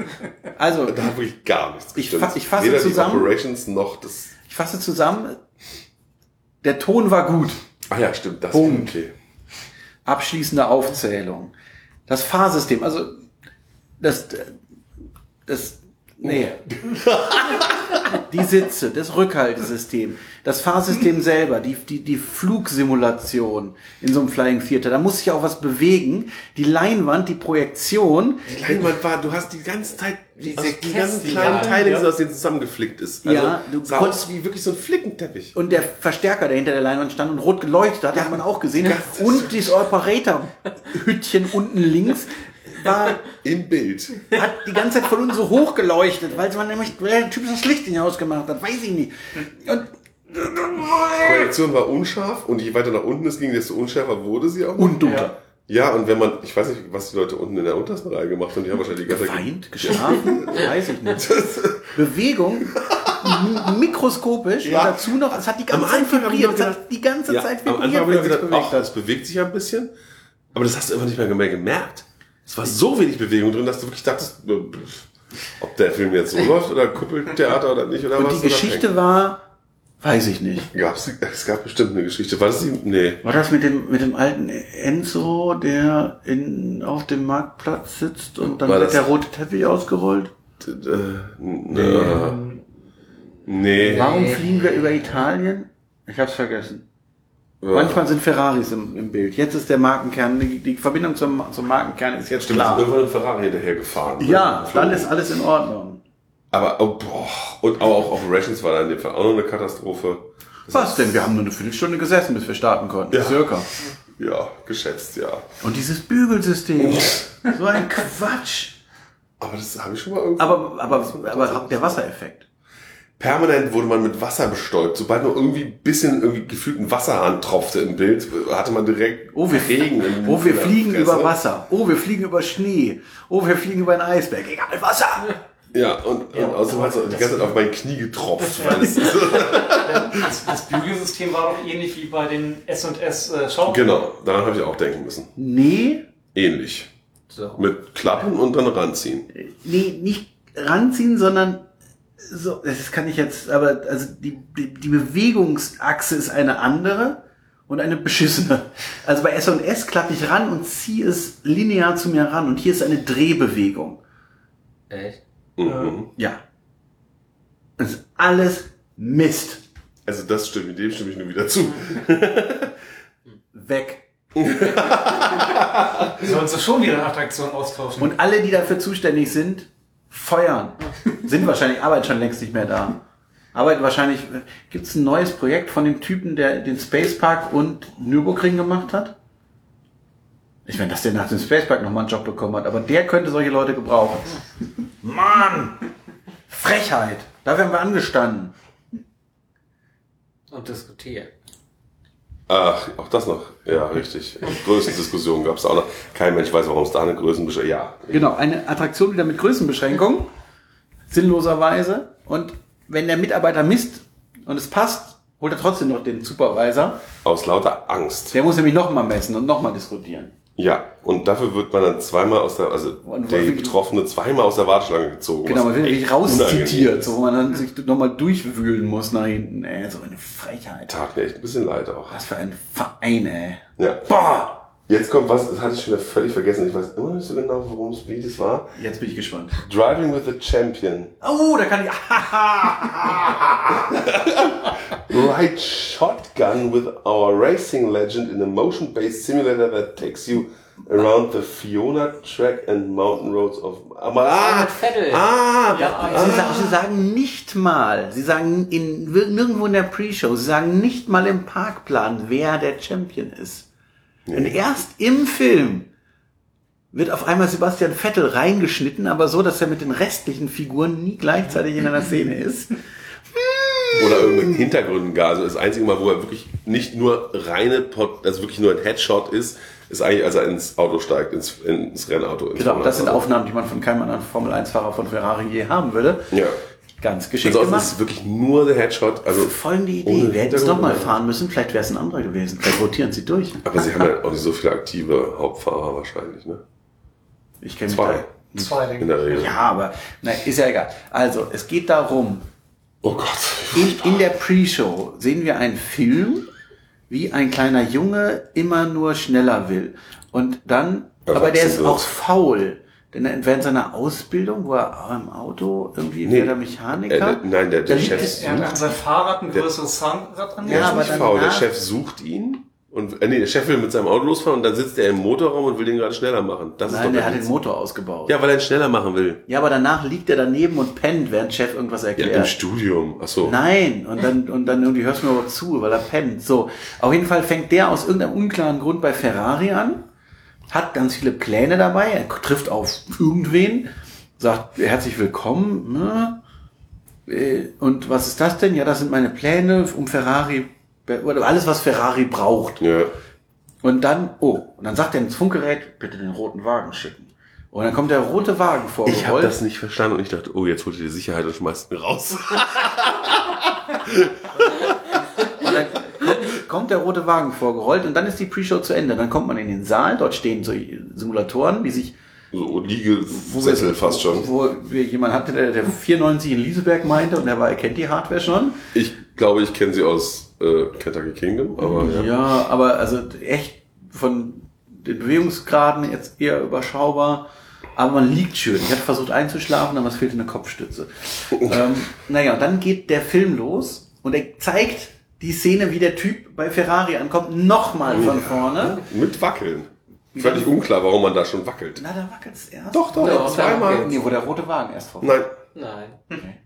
Also, Da hat wirklich gar nichts Ich fa- ich fasse Weder zusammen. die Operations noch das... ich fasse zusammen. Der Ton war gut. Ah ja, stimmt, das Punkt. okay. Abschließende Aufzählung. Das Fahrsystem, also das, das, nee. Die Sitze, das Rückhaltesystem, das Fahrsystem selber, die, die, die Flugsimulation in so einem Flying Theater, da muss sich auch was bewegen. Die Leinwand, die Projektion, Die Leinwand war, du hast die ganze Zeit Diese die ganzen kleinen ja. Teile, Ja. die aus denen zusammengeflickt ist. Also, Ja, du sah konntest- aus wie wirklich so ein Flickenteppich. und der Verstärker, der hinter der Leinwand stand und rot geleuchtet hat, hat man auch gesehen. Und dieses Operator-Hütchen unten links war Im Bild. hat die ganze Zeit von unten so hoch geleuchtet, weil man nämlich weil der Typ das Licht in die Haus gemacht hat, weiß ich nicht. Und Die Projektion war unscharf und je weiter nach unten es ging, desto unschärfer wurde sie auch. und du. Ja. Und wenn man, ich weiß nicht, was die Leute unten in der untersten Reihe gemacht haben, die haben wahrscheinlich die ganze Zeit Geweint, geschlafen, weiß ich nicht. Bewegung, mikroskopisch Ja. und dazu noch, es hat die ganze Zeit vibriert, es hat die ganze Ja, Zeit am Anfang vibriert, habe ich es gedacht, ach, das bewegt sich ja ein bisschen. Aber das hast du einfach nicht mehr gemerkt. Es war so wenig Bewegung drin, dass du wirklich dachtest, äh, ob der Film jetzt so läuft oder Kuppeltheater oder nicht oder Und was. die Geschichte war, weiß ich nicht. Gab's, es gab bestimmt eine Geschichte. War das die? Nee. War das mit dem, mit dem alten Enzo, der in, auf dem Marktplatz sitzt und dann War wird das- der rote Teppich ausgerollt? Äh, nee. nee. Warum fliegen wir über Italien? Ich hab's vergessen. Ja. Manchmal sind Ferraris im, im Bild. Jetzt ist der Markenkern, die, die Verbindung zum, zum Markenkern ist jetzt Stimmt, klar. irgendwann ein Ferrari hinterher gefahren. Ja, dann ist alles in Ordnung. Aber, oh, boah. Und auch Operations war da in dem Fall auch noch eine Katastrophe. Das Was denn? Wir haben nur eine Viertelstunde gesessen, bis wir starten konnten. Ja. Circa. Ja, geschätzt, ja. Und dieses Bügelsystem. so ein Quatsch. Aber das habe ich schon mal irgendwo. Aber, aber, aber der Wassereffekt. Permanent wurde man mit Wasser bestäubt. Sobald nur irgendwie ein bisschen irgendwie gefühlt ein Wasserhahn tropfte im Bild, hatte man direkt Oh, wir, Regen. im- oh, wir fliegen Fresse. über Wasser. Oh, wir fliegen über Schnee. Oh, wir fliegen über ein Eisberg. Egal, Wasser. Ja, und, und außerdem hat es die ganze Zeit auf mein Knie getropft. Weil es Das, das Bügelsystem war doch ähnlich wie bei den S&S äh, Schaukeln. genau, daran habe ich auch denken müssen. Nee, Ähnlich. So. Mit Klappen und dann ranziehen. nee, nicht ranziehen, sondern so, das kann ich jetzt, aber also die, die, die Bewegungsachse ist eine andere und eine beschissene. Also bei S&S klappe ich ran und ziehe es linear zu mir ran und hier ist eine Drehbewegung. Echt? Mhm. Ja. Das ist alles Mist. Also das stimmt, mit dem stimme ich nur wieder zu. Weg. Sollst du schon wieder eine Attraktion austauschen? Und alle, die dafür zuständig sind, feuern. Sind wahrscheinlich, arbeiten schon längst nicht mehr da. Arbeiten wahrscheinlich, gibt es ein neues Projekt von dem Typen, der den Space Park und Nürburgring gemacht hat? Ich meine, dass der nach dem Space Park nochmal einen Job bekommen hat, aber der könnte solche Leute gebrauchen. Mann! Frechheit! Dafür haben wir angestanden. Und diskutiert. Ach, auch das noch. Ja, richtig. Größendiskussion gab es auch noch. Kein Mensch weiß, warum es da eine Größenbeschränkung Ja. Genau, eine Attraktion wieder mit Größenbeschränkung, sinnloserweise. Und wenn der Mitarbeiter misst und es passt, holt er trotzdem noch den Supervisor. Aus lauter Angst. Der muss nämlich nochmal messen und nochmal diskutieren. Ja, und dafür wird man dann zweimal aus der, also der Betroffene zweimal aus der Warteschlange gezogen. Genau, man wird nämlich rauszitiert, so wo man dann sich nochmal durchwühlen muss nach hinten. Ey, so eine Frechheit. Tat mir echt ein bisschen leid auch. Was für ein Verein, ey. Ja. Boah! Jetzt kommt was, das hatte ich schon wieder völlig vergessen. Ich weiß immer nicht so genau, worum es, wie das war. Jetzt bin ich gespannt. Driving with the Champion. Oh, da kann ich. Ride shotgun with our racing legend in a motion-based simulator that takes you around the Fiona track and mountain roads of. Aber, ah, mit Vettel. ah, Sie, sagen, sie sagen nicht mal, sie sagen in, nirgendwo in der Pre-Show, sie sagen nicht mal im Parkplan, wer der Champion ist. Und erst im Film wird auf einmal Sebastian Vettel reingeschnitten, aber so, dass er mit den restlichen Figuren nie gleichzeitig in einer Szene ist. oder irgendwelchen Hintergründen gar. Also das einzige Mal, wo er wirklich nicht nur reine, Pot, also wirklich nur ein Headshot ist, ist eigentlich, als er ins Auto steigt, ins, ins Rennauto. Ins Genau, das sind Formel-1-Auto. Aufnahmen, die man von keinem anderen Formel-1-Fahrer von Ferrari je haben würde. Ja. Ganz geschickt Ansonsten gemacht. ist es wirklich nur der Headshot. Also Folgende Idee, ohne wir hätten es doch mal fahren müssen, vielleicht wäre es ein anderer gewesen. Vielleicht rotieren sie durch. Aber sie haben ja auch nicht so viele aktive Hauptfahrer wahrscheinlich, ne? Ich kenne Zwei. Zwei, In denke der Regel. Ja, aber na, ist ja egal. Also, es geht darum, Oh Gott. in, in der Pre-Show sehen wir einen Film, wie ein kleiner Junge immer nur schneller will. Und dann, aber der ist auch faul. Denn während seiner Ausbildung, wo er auch im Auto irgendwie Nee. wird er Mechaniker. Äh, der- nein, der- der Chef es- Er hat an seinem Fahrrad ein größeres Zahnrad an. Ja, Ja, aber nicht dann faul. Der Chef sucht ihn und äh, nee, der Chef will mit seinem Auto losfahren und dann sitzt er im Motorraum und will den gerade schneller machen. Das ist Nein, doch der der hat den Witz. Motor ausgebaut. Ja, weil er ihn schneller machen will. Ja, aber danach liegt er daneben und pennt, während Chef irgendwas Ja, erklärt. im Studium. Ach so. Nein, und dann, und dann irgendwie hörst du mir aber zu, weil er pennt. So, auf jeden Fall fängt der aus irgendeinem unklaren Grund bei Ferrari an, hat ganz viele Pläne dabei, er trifft auf irgendwen, sagt herzlich willkommen, ne? Äh, Und was ist das denn? Ja, das sind meine Pläne, um Ferrari, oder alles, was Ferrari braucht. Ja. Und dann, oh, und dann sagt er ins Funkgerät, bitte den roten Wagen schicken. Und dann kommt der rote Wagen Ich vorgerollt. habe das nicht verstanden und ich dachte, oh, jetzt holt ihr die Sicherheit und schmeißt ihn raus. Kommt, der rote Wagen vorgerollt und dann ist die Pre-Show zu Ende. Dann kommt man in den Saal, dort stehen so Simulatoren, die sich, So Liegesessel fast schon. wo wir jemand hatte, der, der 94 in Lieseberg meinte und der war, er kennt die Hardware schon. Ich glaube, ich kenne sie aus äh, Kentucky Kingdom, aber ja. Ja, aber also echt von den Bewegungsgraden jetzt eher überschaubar. Aber man liegt schön. Ich hatte versucht einzuschlafen, aber es fehlte eine Kopfstütze. ähm, naja, und dann geht der Film los und er zeigt die Szene, wie der Typ bei Ferrari ankommt, nochmal von vorne. Mit Wackeln. Völlig unklar, warum man da schon wackelt. Na, da wackelt es erst. Doch, doch, Doch, zweimal. Nee, wo der rote Wagen erst vor. Nein, Nein,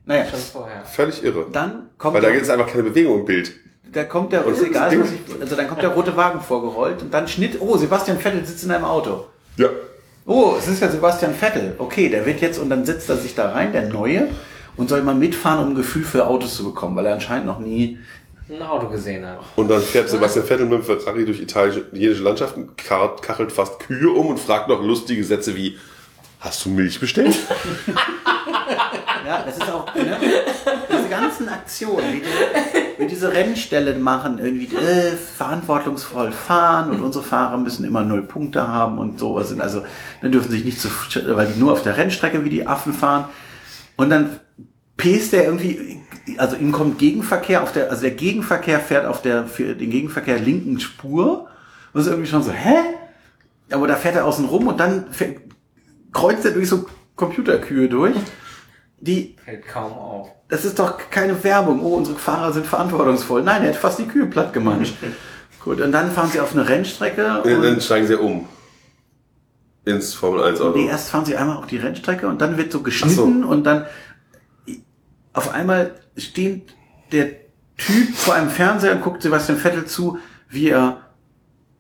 Naja, schon vorher. völlig irre. dann kommt Weil da gibt es einfach keine Bewegung im Bild. da kommt der, Und ist egal, was ich, also dann kommt der rote Wagen vorgerollt und dann Schnitt, oh, Sebastian Vettel sitzt in einem Auto. Ja. Oh, es ist ja Sebastian Vettel. Okay, der wird jetzt und dann setzt er sich da rein, der Neue, und soll mal mitfahren, um ein Gefühl für Autos zu bekommen, weil er anscheinend noch nie. Ein Auto gesehen hat. Und dann fährt Sebastian Vettel mit dem Ferrari durch italienische Landschaften, kachelt fast Kühe um und fragt noch lustige Sätze wie, hast du Milch bestellt? Ja, das ist auch, ne? Diese ganzen Aktionen, wie die, wie diese Rennstellen machen, irgendwie äh, verantwortungsvoll fahren und unsere Fahrer müssen immer null Punkte haben und sowas. Und also, dann dürfen sich nicht zu, weil die nur auf der Rennstrecke wie die Affen fahren. Und dann pest der irgendwie, also ihm kommt Gegenverkehr auf der, also der Gegenverkehr fährt auf der, für den Gegenverkehr linken Spur. Und ist irgendwie schon so, hä? Aber da fährt er außen rum und dann fährt, kreuzt er durch so Computerkühe durch, die Fällt kaum auf. das ist doch keine Werbung. Oh, unsere Fahrer sind verantwortungsvoll. Nein, er hat fast die Kühe platt gemanscht. Gut, und dann fahren sie auf eine Rennstrecke. Und dann steigen sie um. Ins Formel 1 Auto. nee, erst fahren sie einmal auf die Rennstrecke und dann wird so geschnitten und dann auf einmal steht der Typ vor einem Fernseher und guckt Sebastian Vettel zu, wie er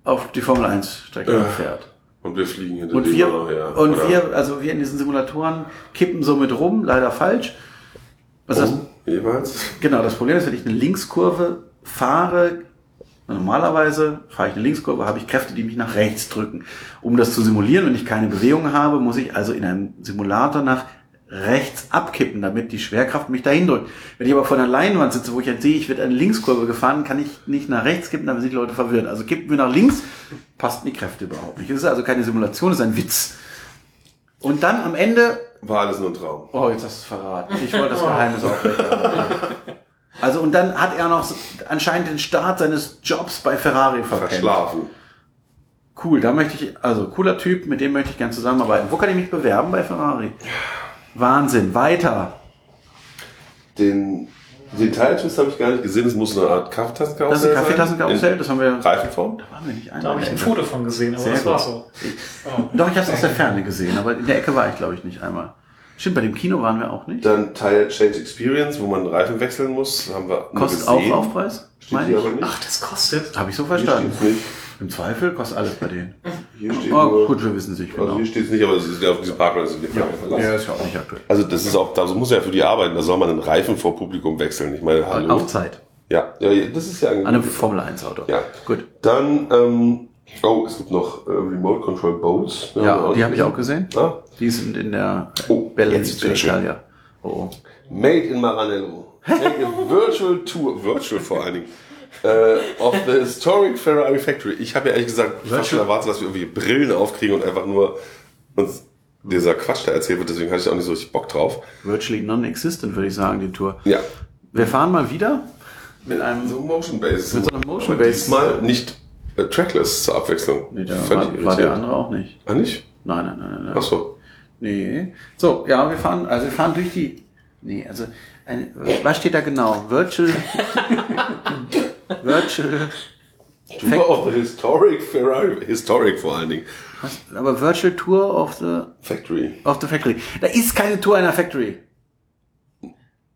auf die Formel 1 Strecke Äh, fährt. Und wir fliegen hinter Und dem wir, auch noch her. und Oder? wir, also wir in diesen Simulatoren kippen so mit rum, leider falsch. Was das, Um, jeweils. Genau, das Problem ist, wenn ich eine Linkskurve fahre, Normalerweise fahre ich eine Linkskurve, habe ich Kräfte, die mich nach rechts drücken. Um das zu simulieren, wenn ich keine Bewegung habe, muss ich also in einem Simulator nach rechts abkippen, damit die Schwerkraft mich dahin drückt. Wenn ich aber vor einer Leinwand sitze, wo ich jetzt sehe, ich werde eine Linkskurve gefahren, kann ich nicht nach rechts kippen, dann sind die Leute verwirrt. Also kippen wir nach links, passt die Kräfte überhaupt nicht. Es ist also keine Simulation, es ist ein Witz. Und dann am Ende War alles nur ein Traum. Oh, jetzt hast du es verraten. Ich wollte das Geheimnis aufrechterhalten. Also, und dann hat er noch anscheinend den Start seines Jobs bei Ferrari verpennt. Verschlafen. Cool, da möchte ich, also cooler Typ, mit dem möchte ich gerne zusammenarbeiten. Wo kann ich mich bewerben bei Ferrari? Wahnsinn, weiter. Den, den Teiltwist habe ich gar nicht gesehen. Es muss eine Art Kaffeetassenkarussell Das ist ein sein. Kaffeetassenkarussell, das haben wir. Reifenform. Da waren wir nicht Da habe ich ein einmal. Foto von gesehen, aber Sehr das war gut. so. Oh. Doch, ich habe es aus der Ferne gesehen, aber in der Ecke war ich, glaube ich, nicht einmal. Stimmt, bei dem Kino waren wir auch nicht. Dann Teil Change Experience, wo man Reifen wechseln muss. Haben wir nur Kostet auch. Aufpreis? Steht Meine hier ich. aber nicht. Ach, das kostet. Habe ich so Hier verstanden. steht's nicht. Im Zweifel kostet alles bei denen. Hier steht Oh, nur, gut, wir wissen es nicht Also genau. hier steht es nicht, aber es ist ja auf diesem Parkplatz Ja, ja, ist ja auch nicht aktuell. Also das ist auch, da muss er ja für die arbeiten, da soll man den Reifen vor Publikum wechseln. Ich meine, hallo. Auf Zeit. Ja, ja, das ist ja An einem Formel 1 Auto. Ja. Gut. Dann, ähm, oh, es gibt noch äh, Remote Control Boats. Ja, die habe ich auch gesehen. Ah, Die sind in der Oh, schön. Italia. Oh, oh. Made in Maranello. Take a virtual tour, virtual vor allen Dingen, äh, of the historic Ferrari Factory. Ich habe ja ehrlich gesagt fast schon erwartet, dass wir irgendwie Brillen aufkriegen und einfach nur uns dieser Quatsch da erzählt wird. Deswegen hatte ich auch nicht so richtig Bock drauf. Virtually non-existent, würde ich sagen, die Tour. Ja. Wir fahren mal wieder mit einem. So Motion Base. Mit so einer Motion Base. Diesmal nicht äh, trackless zur Abwechslung. Nee, der war, war der andere auch nicht. Ah, nicht? Nein, nein, nein, nein. Ach so. Nee. So, ja, wir fahren, also wir fahren durch die. Nee, also eine, was steht da genau? Virtual. Virtual. Tour of the historic Ferrari. Historic vor allen Dingen. Was, aber Virtual Tour of the Factory. of the Factory. Da ist keine Tour einer Factory.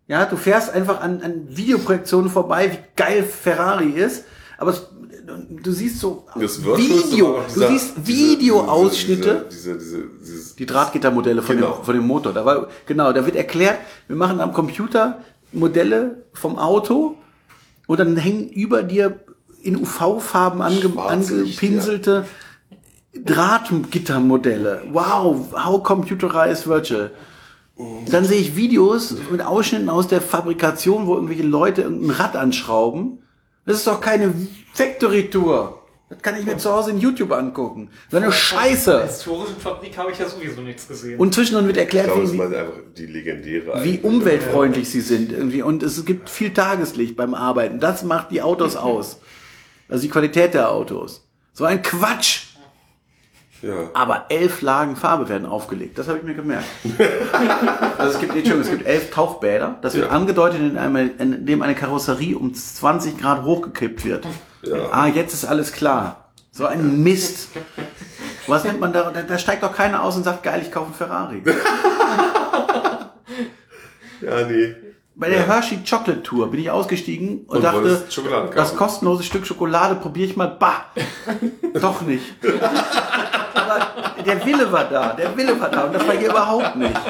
Ja, du fährst einfach an, an Videoprojektionen vorbei, wie geil Ferrari ist, aber es, du siehst so Das Video, auch du dieser- siehst Videoausschnitte. Diese, diese, diese, die Drahtgittermodelle von, Genau. dem, von dem Motor. Da war, genau, da wird erklärt, wir machen am Computer Modelle vom Auto und dann hängen über dir in UV-Farben ange, angepinselte Drahtgittermodelle. Wow, how computerized virtual. Dann sehe ich Videos mit Ausschnitten aus der Fabrikation, wo irgendwelche Leute irgendein Rad anschrauben. Das ist doch keine Factory-Tour. Das kann ich mir zu Hause in YouTube angucken. So eine In der Scheiße. historischen Fabrik habe ich ja sowieso nichts gesehen. Und zwischendurch wird erklärt, glaube, wie, wie umweltfreundlich sie sind irgendwie. Und es gibt viel Tageslicht beim Arbeiten. Das macht die Autos aus. Also die Qualität der Autos. So ein Quatsch. Ja. Aber elf Lagen Farbe werden aufgelegt. Das habe ich mir gemerkt. also es gibt, Entschuldigung, es gibt elf Tauchbäder. Das wird Ja. angedeutet, in einem, in dem eine Karosserie um 20 Grad hochgekippt wird. Ja. Ah, jetzt ist alles klar. So ein Mist. Was nennt man da? Da, steigt doch keiner aus und sagt, geil, ich kaufe einen Ferrari. Ja, nee. Bei der Hershey Chocolate Tour bin ich ausgestiegen und, Und dachte, das kostenlose Stück Schokolade probiere ich mal. Bah! Doch nicht. Aber der Wille war da, der Wille war da und das war hier überhaupt nicht.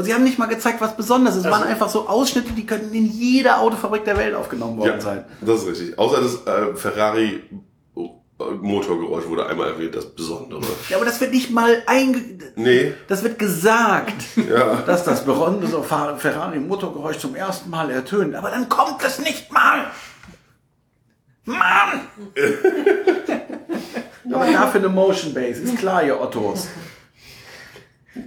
Und sie haben nicht mal gezeigt, was besonders ist. Es waren einfach so Ausschnitte, die könnten in jeder Autofabrik der Welt aufgenommen worden Ja, sein. das ist richtig. Außer das äh, Ferrari äh, Motorgeräusch wurde einmal erwähnt, das Besondere. Ja, aber das wird nicht mal einge... Nee, Das wird gesagt, ja. dass das besondere Ferrari-Motorgeräusch zum ersten Mal ertönt. Aber dann kommt es nicht mal. Mann! aber dafür eine Motion Base, ist klar, ihr Ottos.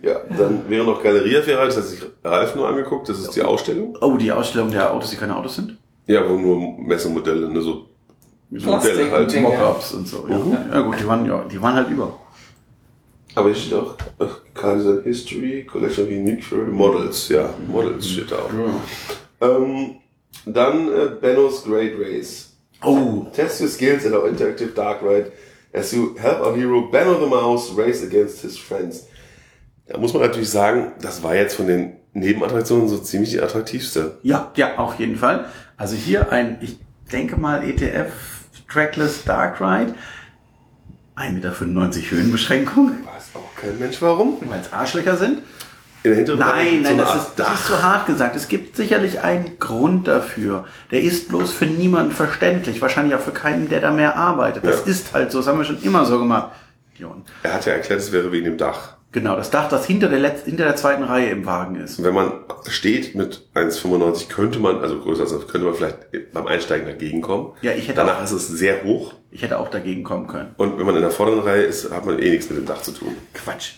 Ja, dann wäre noch Galeria Ferrari, das hat sich Ralf nur angeguckt, das ist die Ausstellung. Oh, die Ausstellung der Autos, die keine Autos sind? Ja, wo nur Messemodelle, ne, so Plastik- Modelle halt. Mockups und so. Ja. ja gut, die waren, ja, die waren halt über. Aber hier steht auch Kaiser History, Collection of Unique Models. Ja, Models steht da auch. Ähm, dann äh, Benno's Great Race. Oh, Test your skills at our interactive dark ride as you help our hero Benno the Mouse race against his friends. Da muss man natürlich sagen, das war jetzt von den Nebenattraktionen so ziemlich die attraktivste. ja, ja, auf jeden Fall. Also hier ein, ich denke mal, ETF Trackless Dark Ride. 1,95 Meter Höhenbeschränkung, Weiß auch kein Mensch warum. weil es Arschlöcher sind. in der hinteren Nein, nein, das ist, das ist zu hart gesagt. Es gibt sicherlich einen Grund dafür. Der ist bloß für niemanden verständlich. Wahrscheinlich auch für keinen, der da mehr arbeitet. Das Ja. ist halt so. Das haben wir schon immer so gemacht. Er hat ja erklärt, es wäre wegen dem Dach. Genau, das Dach, das hinter der, Letz-, hinter der zweiten Reihe im Wagen ist. Wenn man steht mit 1,95 könnte man, also größer als das, könnte man vielleicht beim Einsteigen dagegen kommen. Ja, ich hätte Danach auch- ist es sehr hoch. Ich hätte auch dagegen kommen können. Und wenn man in der vorderen Reihe ist, hat man eh nichts mit dem Dach zu tun. Quatsch.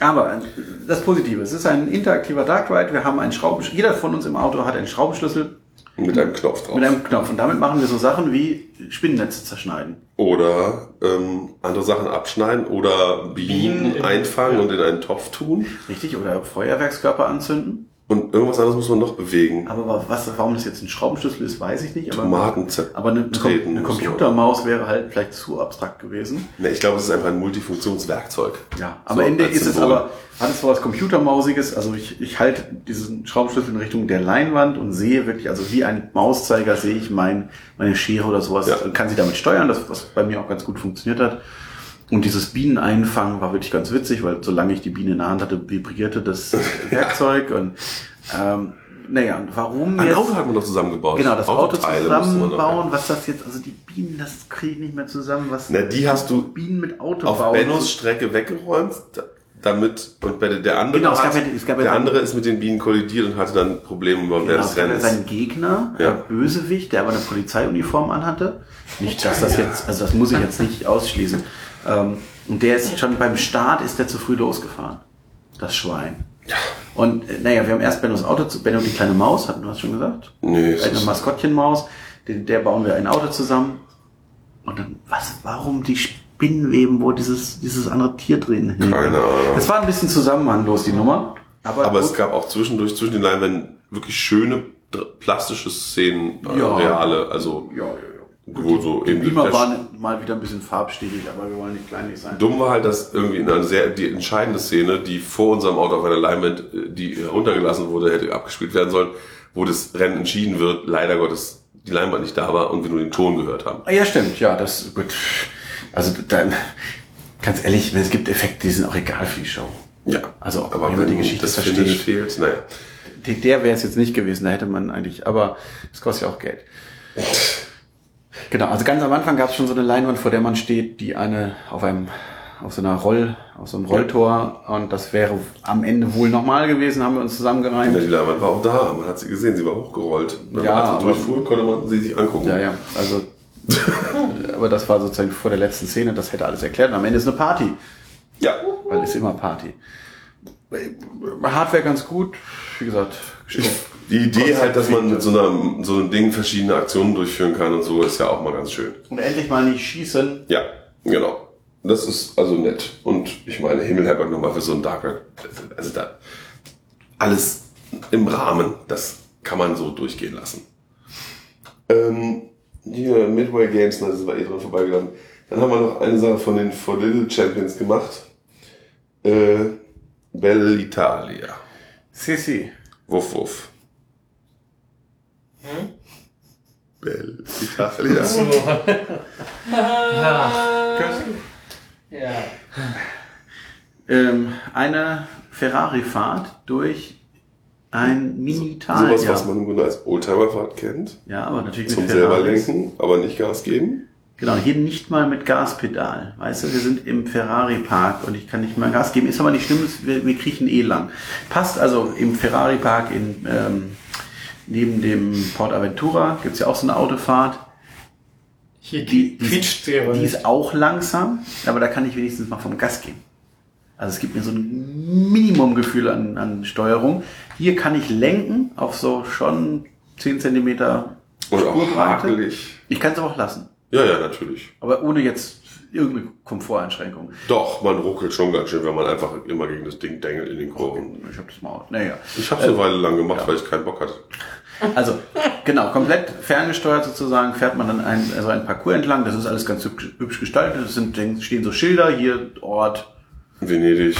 Aber äh, das Positive, es ist ein interaktiver Dark Ride. Wir haben einen Schraubenschlüssel. Jeder von uns im Auto hat einen Schraubenschlüssel Mit einem Knopf drauf. mit einem Knopf. Und damit machen wir so Sachen wie Spinnennetze zerschneiden. oder ähm, andere Sachen abschneiden oder Bienen, Bienen in- einfangen ja. und in einen Topf tun. Richtig? Oder Feuerwerkskörper anzünden. Und irgendwas anderes muss man noch bewegen. Aber was, warum das jetzt ein Schraubenschlüssel ist, weiß ich nicht. Aber, Tomaten aber eine, eine, eine. Computermaus wäre halt vielleicht zu abstrakt gewesen. Ne, ich glaube, es ist einfach ein Multifunktionswerkzeug. Ja, am So, Ende ist es Symbol. aber, hat es so was Computermausiges. Also ich, ich halte diesen Schraubenschlüssel in Richtung der Leinwand und sehe wirklich, also wie ein Mauszeiger sehe ich mein, meine Schere oder sowas Ja. und kann sie damit steuern, das, was bei mir auch ganz gut funktioniert hat. Und dieses Bieneneinfangen war wirklich ganz witzig, weil solange ich die Biene in der Hand hatte, vibrierte das Werkzeug und ähm, naja, und warum Ein jetzt? Auto hat man doch zusammengebaut. Genau, das Auto noch- zusammenbauen, was das jetzt, also die Bienen, das kriege ich nicht mehr zusammen, was Na, die hast du Bienen mit Auto auf. Bennos Strecke weggeräumt, da- damit, und bei der, der andere, Genau, es gab hat, ja- es gab ja der andere ist mit den Bienen kollidiert und hatte dann Probleme Genau, gab ja Rennens. seinen Gegner, Ja. der Bösewicht, der aber eine Polizeiuniform anhatte. Nicht, dass das jetzt, also das muss ich jetzt nicht ausschließen. Ähm, und der ist schon beim Start ist der zu früh losgefahren. Das Schwein. Und äh, naja, wir haben erst Bennos Auto, zu, Benno die kleine Maus, hatten wir das schon gesagt? Nee, Eine Maskottchenmaus, den, der bauen wir ein Auto zusammen. Und dann, was, warum die Spinnenweben, wo dieses, dieses andere Tier drin hing? Keine Ahnung. Es war ein bisschen zusammenhanglos, die Nummer. Aber, Aber es gab auch zwischendurch, zwischen den Leinwänden, wirklich schöne plastische Szenen, äh, Ja. reale, also ja, ja. Wo so eben Die Beamer der- waren mal wieder ein bisschen farbstichig, aber wir wollen nicht kleinlich sein. Dumm war halt, dass irgendwie in einer sehr, die entscheidende Szene, die vor unserem Auto auf einer Leinwand, äh, die heruntergelassen wurde, hätte abgespielt werden sollen, wo das Rennen entschieden wird, leider Gottes die Leinwand nicht da war und wir nur den Ton gehört haben. Ah, Ja, stimmt, ja, das gut. Also dann, ganz ehrlich, es gibt Effekte, die sind auch egal für die Show. Ja, Also, aber wenn man wenn die Geschichte das versteht. Fehlt, naja. Der wäre es jetzt nicht gewesen, da hätte man eigentlich, aber es kostet ja auch Geld. Genau, also ganz am Anfang gab es schon so eine Leinwand, vor der man steht, die eine auf einem, auf so einer Roll, auf so einem Rolltor und das wäre am Ende wohl normal gewesen, haben wir uns zusammengereimt. Ja, die Leinwand war auch da, man hat sie gesehen, sie war hochgerollt. Wenn Ja, man durchfuhr, konnte man sie sich angucken. Ja, ja, also, aber das war sozusagen vor der letzten Szene, das hätte alles erklärt. Und am Ende ist eine Party, ja. weil es ist immer Party. Hardware ganz gut, wie gesagt. Die Idee halt, dass man mit so, einer, so einem Ding verschiedene Aktionen durchführen kann und so, ist ja auch mal ganz schön. Und endlich mal nicht schießen. Ja, genau. Das ist also nett. Und ich meine, Himmelherberg nochmal für so einen Dark Ride. Also da alles im Rahmen. Das kann man so durchgehen lassen. Ähm, hier Midway Games, na, das war eh dran vorbeigelaufen. Dann haben wir noch eine Sache von den For Little Champions gemacht. Äh, Bell'Italia. Sissi. Wuff, wuff. Bell'Italia. Ja. Ähm, eine Ferrari-Fahrt durch ein Mini-Tal. Sowas, ja. was man im Grunde als Oldtimerfahrt kennt. ja, aber natürlich Zum mit selber Ferraris. lenken, aber nicht Gas geben. Genau, hier nicht mal mit Gaspedal. Weißt du, wir sind im Ferrari-Park und ich kann nicht mal Gas geben. Ist aber nicht schlimm, wir, wir kriechen eh lang. Passt also im Ferrari-Park in, ähm, neben dem Port Aventura gibt's ja auch so eine Autofahrt. Hier, Die, die quietscht die nicht. ist auch langsam, aber da kann ich wenigstens mal vom Gas gehen. Also es gibt mir so ein Minimumgefühl an, an Steuerung. Hier kann ich lenken auf so schon 10 Zentimeter Und auch Spurbreite. Ich kann es aber auch lassen. Ja, ja, natürlich. Aber ohne jetzt irgendeine Komforteinschränkung. Doch, man ruckelt schon ganz schön, wenn man einfach immer gegen das Ding dengelt in den Kurven. Ich habe das mal. Naja. Ich habe es eine Weile lang gemacht, weil ich keinen Bock hatte. Also, genau, komplett ferngesteuert sozusagen fährt man dann ein, also ein Parcours entlang. Das ist alles ganz hübsch, hübsch gestaltet. Es sind, stehen so Schilder, hier Ort, Venedig.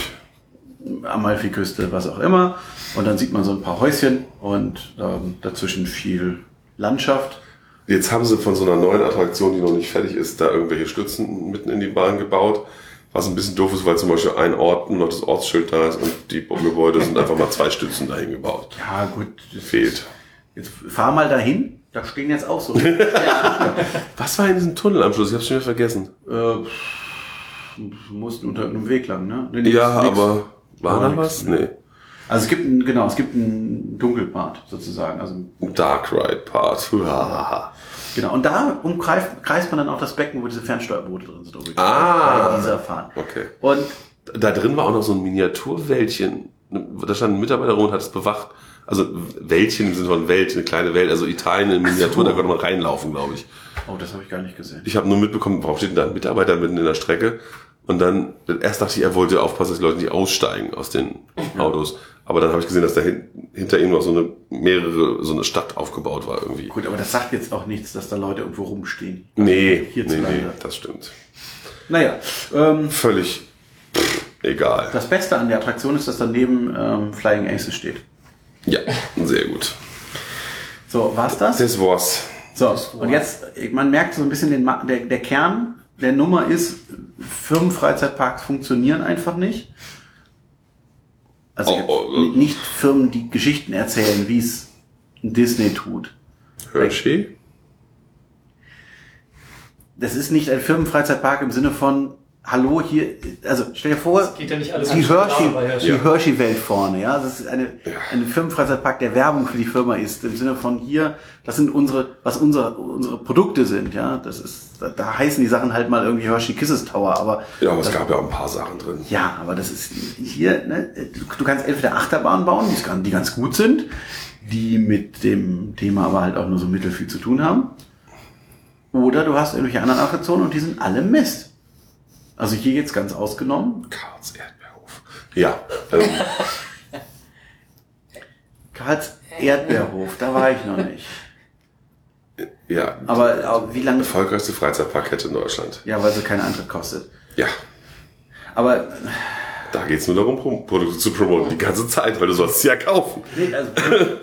Amalfiküste, was auch immer. Und dann sieht man so ein paar Häuschen und ähm, dazwischen viel Landschaft. Jetzt haben sie von so einer neuen Attraktion, die noch nicht fertig ist, da irgendwelche Stützen mitten in die Bahn gebaut. Was ein bisschen doof ist, weil zum Beispiel ein Ort nur noch das Ortsschild da ist und die Gebäude sind einfach mal zwei Stützen dahin gebaut. Ja, gut. Fehlt. Jetzt fahr mal dahin. Da stehen jetzt auch so. Was war in diesem Tunnel am Schluss? Ich hab's schon wieder vergessen. äh, mussten unter irgendeinem Weg lang, ne? Nee, ja, aber war da was? nichts, Nee. Also es gibt ein, genau, es gibt einen Dunkelpart sozusagen. Also Dark Ride Part. Genau. Und da umkreist kreist man dann auch das Becken, wo diese Fernsteuerboote drin sind. übrigens. Ah. Bei dieser Fahrt. Okay. Und Da drin war auch noch so ein Miniaturwäldchen. Da stand ein Mitarbeiter rum und hat es bewacht. Also Wäldchen Sinne von Welt, eine kleine Welt, also Italien in Miniatur, so. da konnte man reinlaufen, glaube ich. oh, das habe ich gar nicht gesehen. Ich habe nur mitbekommen, warum steht denn da ein Mitarbeiter mitten in der Strecke? Und dann, erst dachte ich, er wollte aufpassen, dass die Leute nicht aussteigen aus den Autos. Aber dann habe ich gesehen, dass da hin, hinter ihm noch so eine mehrere, so eine Stadt aufgebaut war irgendwie. Gut, aber das sagt jetzt auch nichts, dass da Leute irgendwo rumstehen. Nee, nee, Hierzulande. nee, das stimmt. Naja, ähm, Völlig pff, egal. das Beste an der Attraktion ist, dass daneben ähm, Flying Aces steht. Ja, sehr gut. So, war's das? Das war's. So, und jetzt, man merkt so ein bisschen den, der, der Kern der Nummer ist, Firmenfreizeitparks funktionieren einfach nicht. Also Oh, oh, oh. nicht Firmen, die Geschichten erzählen, wie es Disney tut. Hershey? Das ist nicht ein Firmenfreizeitpark im Sinne von, hallo, hier, also stell dir vor, Geht ja nicht alles die so klar Hershey, Hershey-Welt vorne, ja. Das ist eine, eine Firmenfreizeitpark, der Werbung für die Firma ist, im Sinne von hier, das sind unsere, was unsere, unsere Produkte sind, ja. Das ist, da, da heißen die Sachen halt mal irgendwie Hershey Kisses Tower, aber. Ja, aber es das, gab ja auch ein paar Sachen drin. ja, aber das ist hier, ne, du, du kannst entweder Achterbahnen bauen, die, ganz- die ganz gut sind, die mit dem Thema aber halt auch nur so mittelfiel zu tun haben. Oder du hast irgendwelche anderen Attraktionen und die sind alle Mist. Also hier jetzt ganz ausgenommen. Karls Erdbeerhof. Ja, ähm, Karls Erdbeerhof, da war ich noch nicht. ja. Aber, aber wie lange? Erfolgreichste Freizeitparkette in Deutschland. Ja, weil sie keinen Eintritt kostet. Ja, Aber da geht's nur darum, Pro- Produkte zu promoten. Die ganze Zeit, weil du sollst sie ja kaufen. nee, also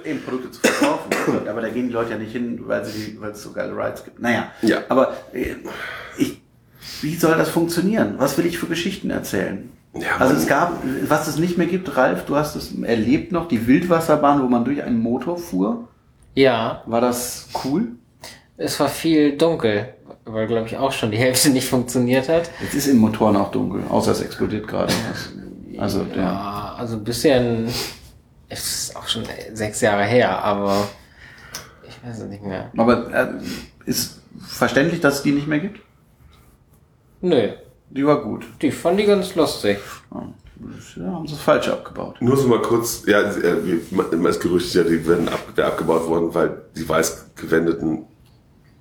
eben Produkte zu verkaufen. Aber da gehen die Leute ja nicht hin, weil, sie, weil es so geile Rides gibt. Naja, Ja. aber äh, ich, wie soll das funktionieren? Was will ich für Geschichten erzählen? Ja, also es gab, was es nicht mehr gibt, Ralf, du hast es erlebt noch, die Wildwasserbahn, wo man durch einen Motor fuhr. Ja, War das cool? es war viel dunkel, weil glaube ich auch schon die Hälfte nicht funktioniert hat. Jetzt ist im Motoren auch dunkel, außer es explodiert gerade. Also der. Ja, also ein bisschen, es ist auch schon sechs Jahre her, aber ich weiß es nicht mehr. Aber äh, ist verständlich, dass es die nicht mehr gibt? Nö, Die war gut. die fand die ganz lustig. Ja, haben sie das falsch abgebaut. Nur so mal kurz, ja, äh, wie- das Gerücht ist ja, die werden ab, abgebaut worden, weil die weiß gewendeten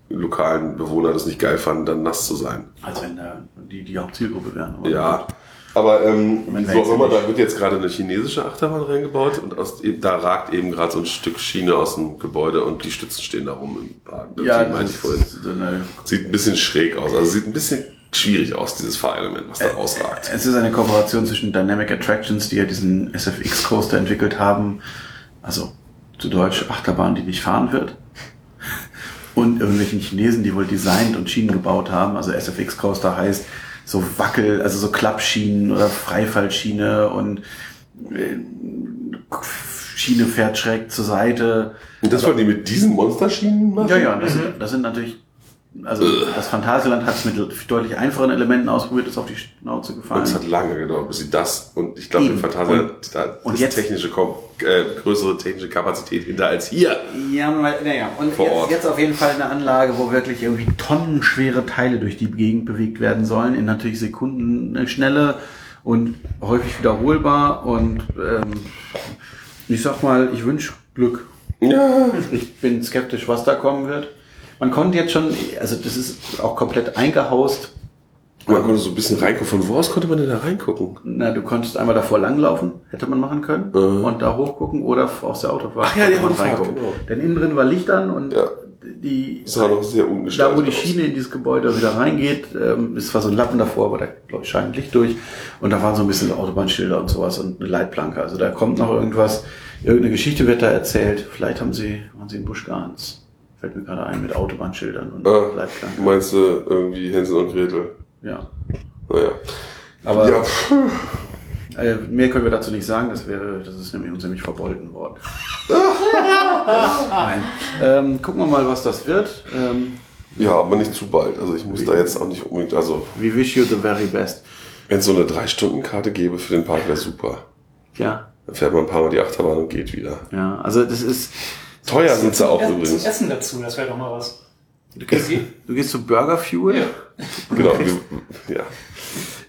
lokalen Bewohner das nicht geil fanden, dann nass zu sein. Als wenn da die, die Hauptzielgruppe wären. Aber Ja. Aber ähm, so auch immer, da wird jetzt gerade eine chinesische Achterbahn reingebaut und aus, da ragt eben gerade so ein Stück Schiene aus dem Gebäude und die Stützen stehen da rum im Park. Das Ja, meinte das ich vorhin. so Sieht ein bisschen schräg aus. Also sieht ein bisschen schwierig aus, dieses Fahrelement, was da rausragt. es ist eine Kooperation zwischen Dynamic Attractions, die ja diesen SFX Coaster entwickelt haben, also zu Deutsch Achterbahn, die nicht fahren wird, und irgendwelchen Chinesen, die wohl designt und Schienen gebaut haben. Also SFX Coaster heißt so Wackel, also so Klappschienen oder Freifallschiene und äh, Schiene fährt schräg zur Seite. Und das wollen die mit diesen Monsterschienen machen? Ja, ja, das, sind, das sind natürlich, also das Phantasialand hat es mit deutlich einfachen Elementen ausprobiert, ist auf die Schnauze Und gefallen. es hat lange gedauert, bis sie das und ich glaube, Fantasia Und- da und ist jetzt- technische äh, größere technische Kapazität hinter als hier. Ja, naja, und jetzt, jetzt auf jeden Fall eine Anlage, wo wirklich irgendwie tonnenschwere Teile durch die Gegend bewegt werden sollen, in natürlich Sekunden Schnelle und häufig wiederholbar und ähm, ich sag mal, ich wünsche Glück. Ja. Ich bin skeptisch, was da kommen wird. Man konnte jetzt schon, also das ist auch komplett eingehaust. Man konnte so ein bisschen reingucken. Von wo aus konnte man denn da reingucken? Na, du konntest einmal davor langlaufen, hätte man machen können, Mhm. und da hochgucken oder aus der Autofahrt. Ach ja, die Autofahrt, reingucken. genau. Denn innen drin war Licht an und Ja. die Das sah noch sehr Da, wo die. Schiene in dieses Gebäude wieder reingeht, ähm, ist zwar so ein Lappen davor, aber da ich, scheint Licht durch. Und da waren so ein bisschen Autobahnschilder und sowas und eine Leitplanke. Also da kommt noch irgendwas, irgendeine Geschichte wird da erzählt. Vielleicht haben sie, waren sie in Busch Gardens. Fällt mir gerade ein mit Autobahnschildern und Ah, Leitplanke. meinst du irgendwie Hänsel und Gretel? Ja. Naja. Aber Ja, äh, mehr können wir dazu nicht sagen, das wäre, das ist nämlich uns nämlich verbolten worden. Nein. Ähm, gucken wir mal, was das wird. Ähm, ja, aber nicht zu bald. Also ich muss da jetzt auch nicht unbedingt, also we wish you the very best. wenn es so eine Drei-Stunden-Karte gäbe für den Park, wäre super. Ja, Dann fährt man ein paar Mal die Achterbahn und geht wieder. ja. Also das ist. Teuer sind sie auch Essen- übrigens. Zum Essen dazu, das wäre doch mal was. Du gehst, du gehst zu Burger Fuel. Ja. Genau. Ja.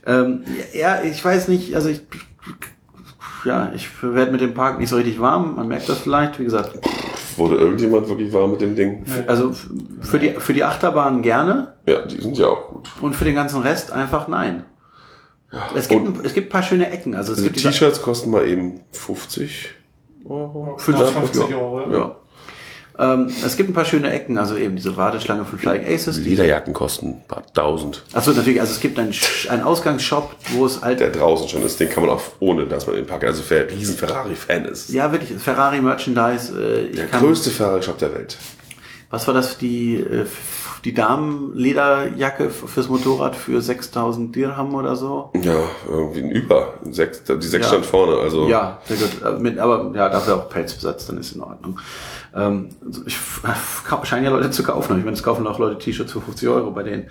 Ähm, ja, ich weiß nicht, also ich, ja, ich werde mit dem Park nicht so richtig warm. Man merkt das vielleicht, wie gesagt. Wurde irgendjemand wirklich warm mit dem Ding? Also für die, für die Achterbahn gerne Ja, die sind ja auch gut. und für den ganzen Rest einfach nein. Es gibt, ein, es gibt ein paar schöne Ecken. Also es gibt T-Shirts kosten mal eben 50 Euro. 50 Euro. Ja. Ja. Ähm, es gibt ein paar schöne Ecken, also eben diese Warteschlange von Flying Aces. Die, Lederjacken kosten ein paar tausend. achso, natürlich, also es gibt einen, einen Ausgangsshop, wo es halt, Der draußen schon ist, den kann man auch ohne, dass man den Park, also wer riesen Ferrari-Fan ist. ja wirklich, Ferrari Merchandise. Äh, Der größte Ferrari-Shop der Welt. was war das, die, äh, die Damenlederjacke fürs Motorrad für 6000 Dirham oder so? Ja, irgendwie ein Über. Sechs, die sechs Ja. stand vorne, also. Ja, sehr gut. Äh, Mit, aber ja, dafür auch Pelzbesatz, dann ist in Ordnung. Ähm, ich f- scheinen ja Leute zu kaufen. Ich meine, es kaufen auch Leute T-Shirts für 50 Euro bei denen.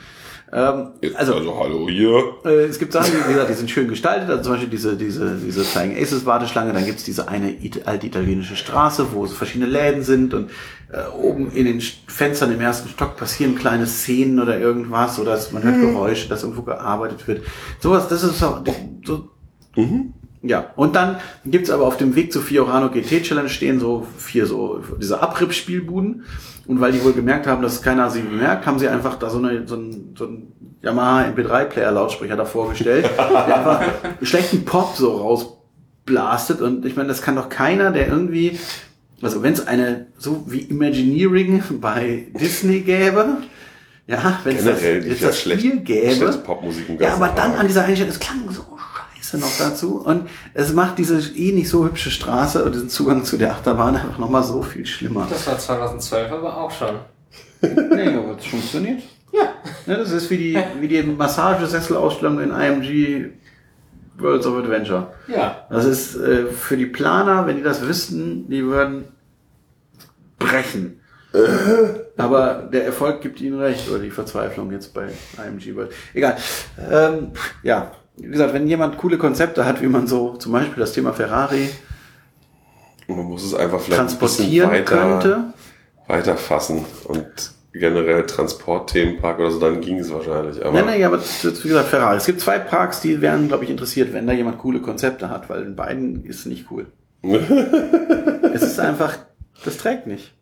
Ähm, Also, also, hallo hier. äh, es gibt Sachen, die, wie gesagt, die sind schön gestaltet. Also zum Beispiel diese, diese, diese Flying Aces Warteschlange. Dann gibt's diese eine alte italienische Straße, wo so verschiedene Läden sind und äh, oben in den St- Fenstern im ersten Stock passieren kleine Szenen oder irgendwas oder man hört Geräusche, dass irgendwo gearbeitet wird. Sowas, das ist so, so ja, und dann gibt's aber auf dem Weg zur Fiorano GT Challenge stehen so vier so diese Abrieb-Spielbuden. Und weil die wohl gemerkt haben, dass keiner sie bemerkt, haben sie einfach da so, eine, so ein, so ein Yamaha MP3-Player-Lautsprecher davor gestellt, der einfach schlechten Pop so rausblastet. Und ich meine, das kann doch keiner, der irgendwie, also wenn es eine, so wie Imagineering bei Disney gäbe, ja, wenn es das, das schlecht. Spiel gäbe, Popmusik im ja, aber dann an dieser Einstellung, es klang so scheiße noch dazu. Und es macht diese eh nicht so hübsche Straße und diesen Zugang zu der Achterbahn einfach nochmal so viel schlimmer. Das war 2012 aber auch schon. Nee, aber es funktioniert. Ja. Ne, das ist wie die, wie die Massagesesselausstellung in IMG Worlds of Adventure. Ja. Das ist äh, für die Planer, wenn die das wüssten, die würden brechen. Aber der Erfolg gibt ihnen recht, oder die Verzweiflung jetzt bei IMG World. Egal. Ähm, ja, wie gesagt, wenn jemand coole Konzepte hat, wie man so zum Beispiel das Thema Ferrari man muss es einfach vielleicht ein bisschen transportieren weiter, könnte, weiter fassen und generell Transportthemenpark oder so, dann ging es wahrscheinlich. Aber Nein, nein, aber das ist, wie gesagt, Ferrari. Es gibt zwei Parks, die wären, glaube ich, interessiert, wenn da jemand coole Konzepte hat, weil in beiden ist nicht cool. es ist einfach, das trägt nicht.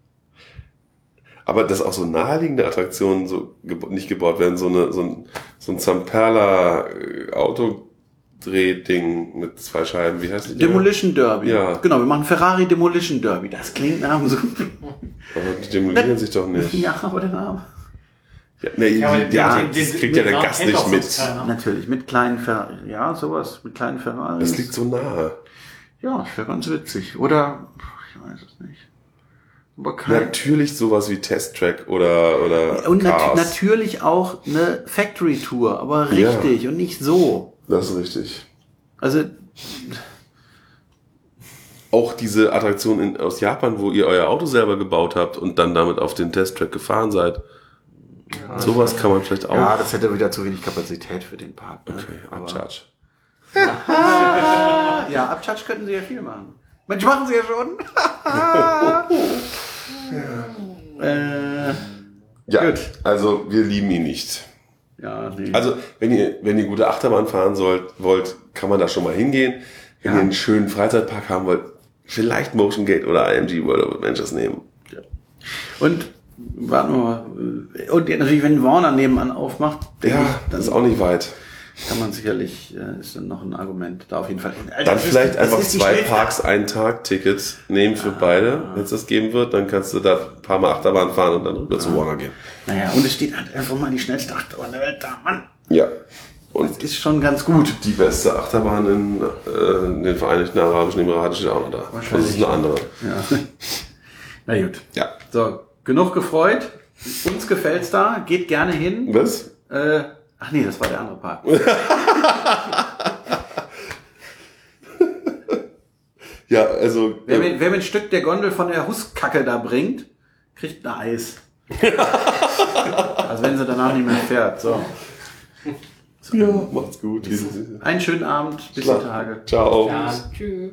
Aber dass auch so naheliegende Attraktionen so gebo nicht gebaut werden, so, eine, so ein, so ein Zamperla äh, Autodrehding mit zwei Scheiben, wie heißt die? Demolition Derby. Ja. Genau, wir machen Ferrari Demolition Derby. Das klingt nach einem so. Aber die demolieren sich doch nicht. Ja, aber der Name. Ja, nee, Ja, aber ja, den- das den- kriegt ja den der Namen Gast nicht mit. Natürlich, mit kleinen Ferrari. Ja, sowas, mit kleinen Ferrari. Das liegt so nahe. Ja, das wäre ganz witzig. Oder, ich weiß es nicht. Natürlich sowas wie Test Track oder, oder und nat Cars. natürlich auch eine Factory Tour, aber Ja. richtig und nicht so. Das ist richtig. Also, Auch diese Attraktion in, aus Japan, wo ihr euer Auto selber gebaut habt und dann damit auf den Testtrack gefahren seid. Sowas kann man vielleicht auch. ja, das hätte wieder zu wenig Kapazität für den Park. Ne? okay, Upcharge. Ja, Abcharge könnten sie ja viel machen. Mensch, machen sie ja schon. äh, Ja, Gut. also wir lieben ihn nicht. ja, nee. Also, wenn ihr, wenn ihr gute Achterbahn fahren sollt, wollt, kann man da schon mal hingehen. Wenn Ja. ihr einen schönen Freizeitpark haben wollt, vielleicht Motion Gate oder IMG World of Adventures nehmen. Und warten wir mal. Und natürlich, wenn Warner nebenan aufmacht, Ja, ich, das dann ist auch nicht weit. Kann man sicherlich, äh, ist dann noch ein Argument da auf jeden Fall. Alter, Dann ist- vielleicht einfach ist die zwei Parks, einen Tag Tickets nehmen für beide, wenn es das geben wird. Dann kannst du da ein paar Mal Achterbahn fahren und dann rüber zu Warner gehen. Naja, und es steht halt einfach mal die schnellste Achterbahn der Welt da, Mann. Ja. Und Das ist schon ganz gut. die beste Achterbahn in, äh, in den Vereinigten Arabischen Emiraten steht auch noch da. Das ist eine andere. Ja. Na gut. Ja. So, genug gefreut. Uns gefällt's da. Geht gerne hin. Was? Äh, Ach nee, das war der andere Park. ja, also. Wer, ähm, mit, wer mit Stück der Gondel von der Huskacke da bringt, kriegt ein Eis. also wenn sie danach nicht mehr fährt. So. so. Ja, macht's gut. Einen schönen Abend, bis die Tage. Ciao. Ja, tschüss.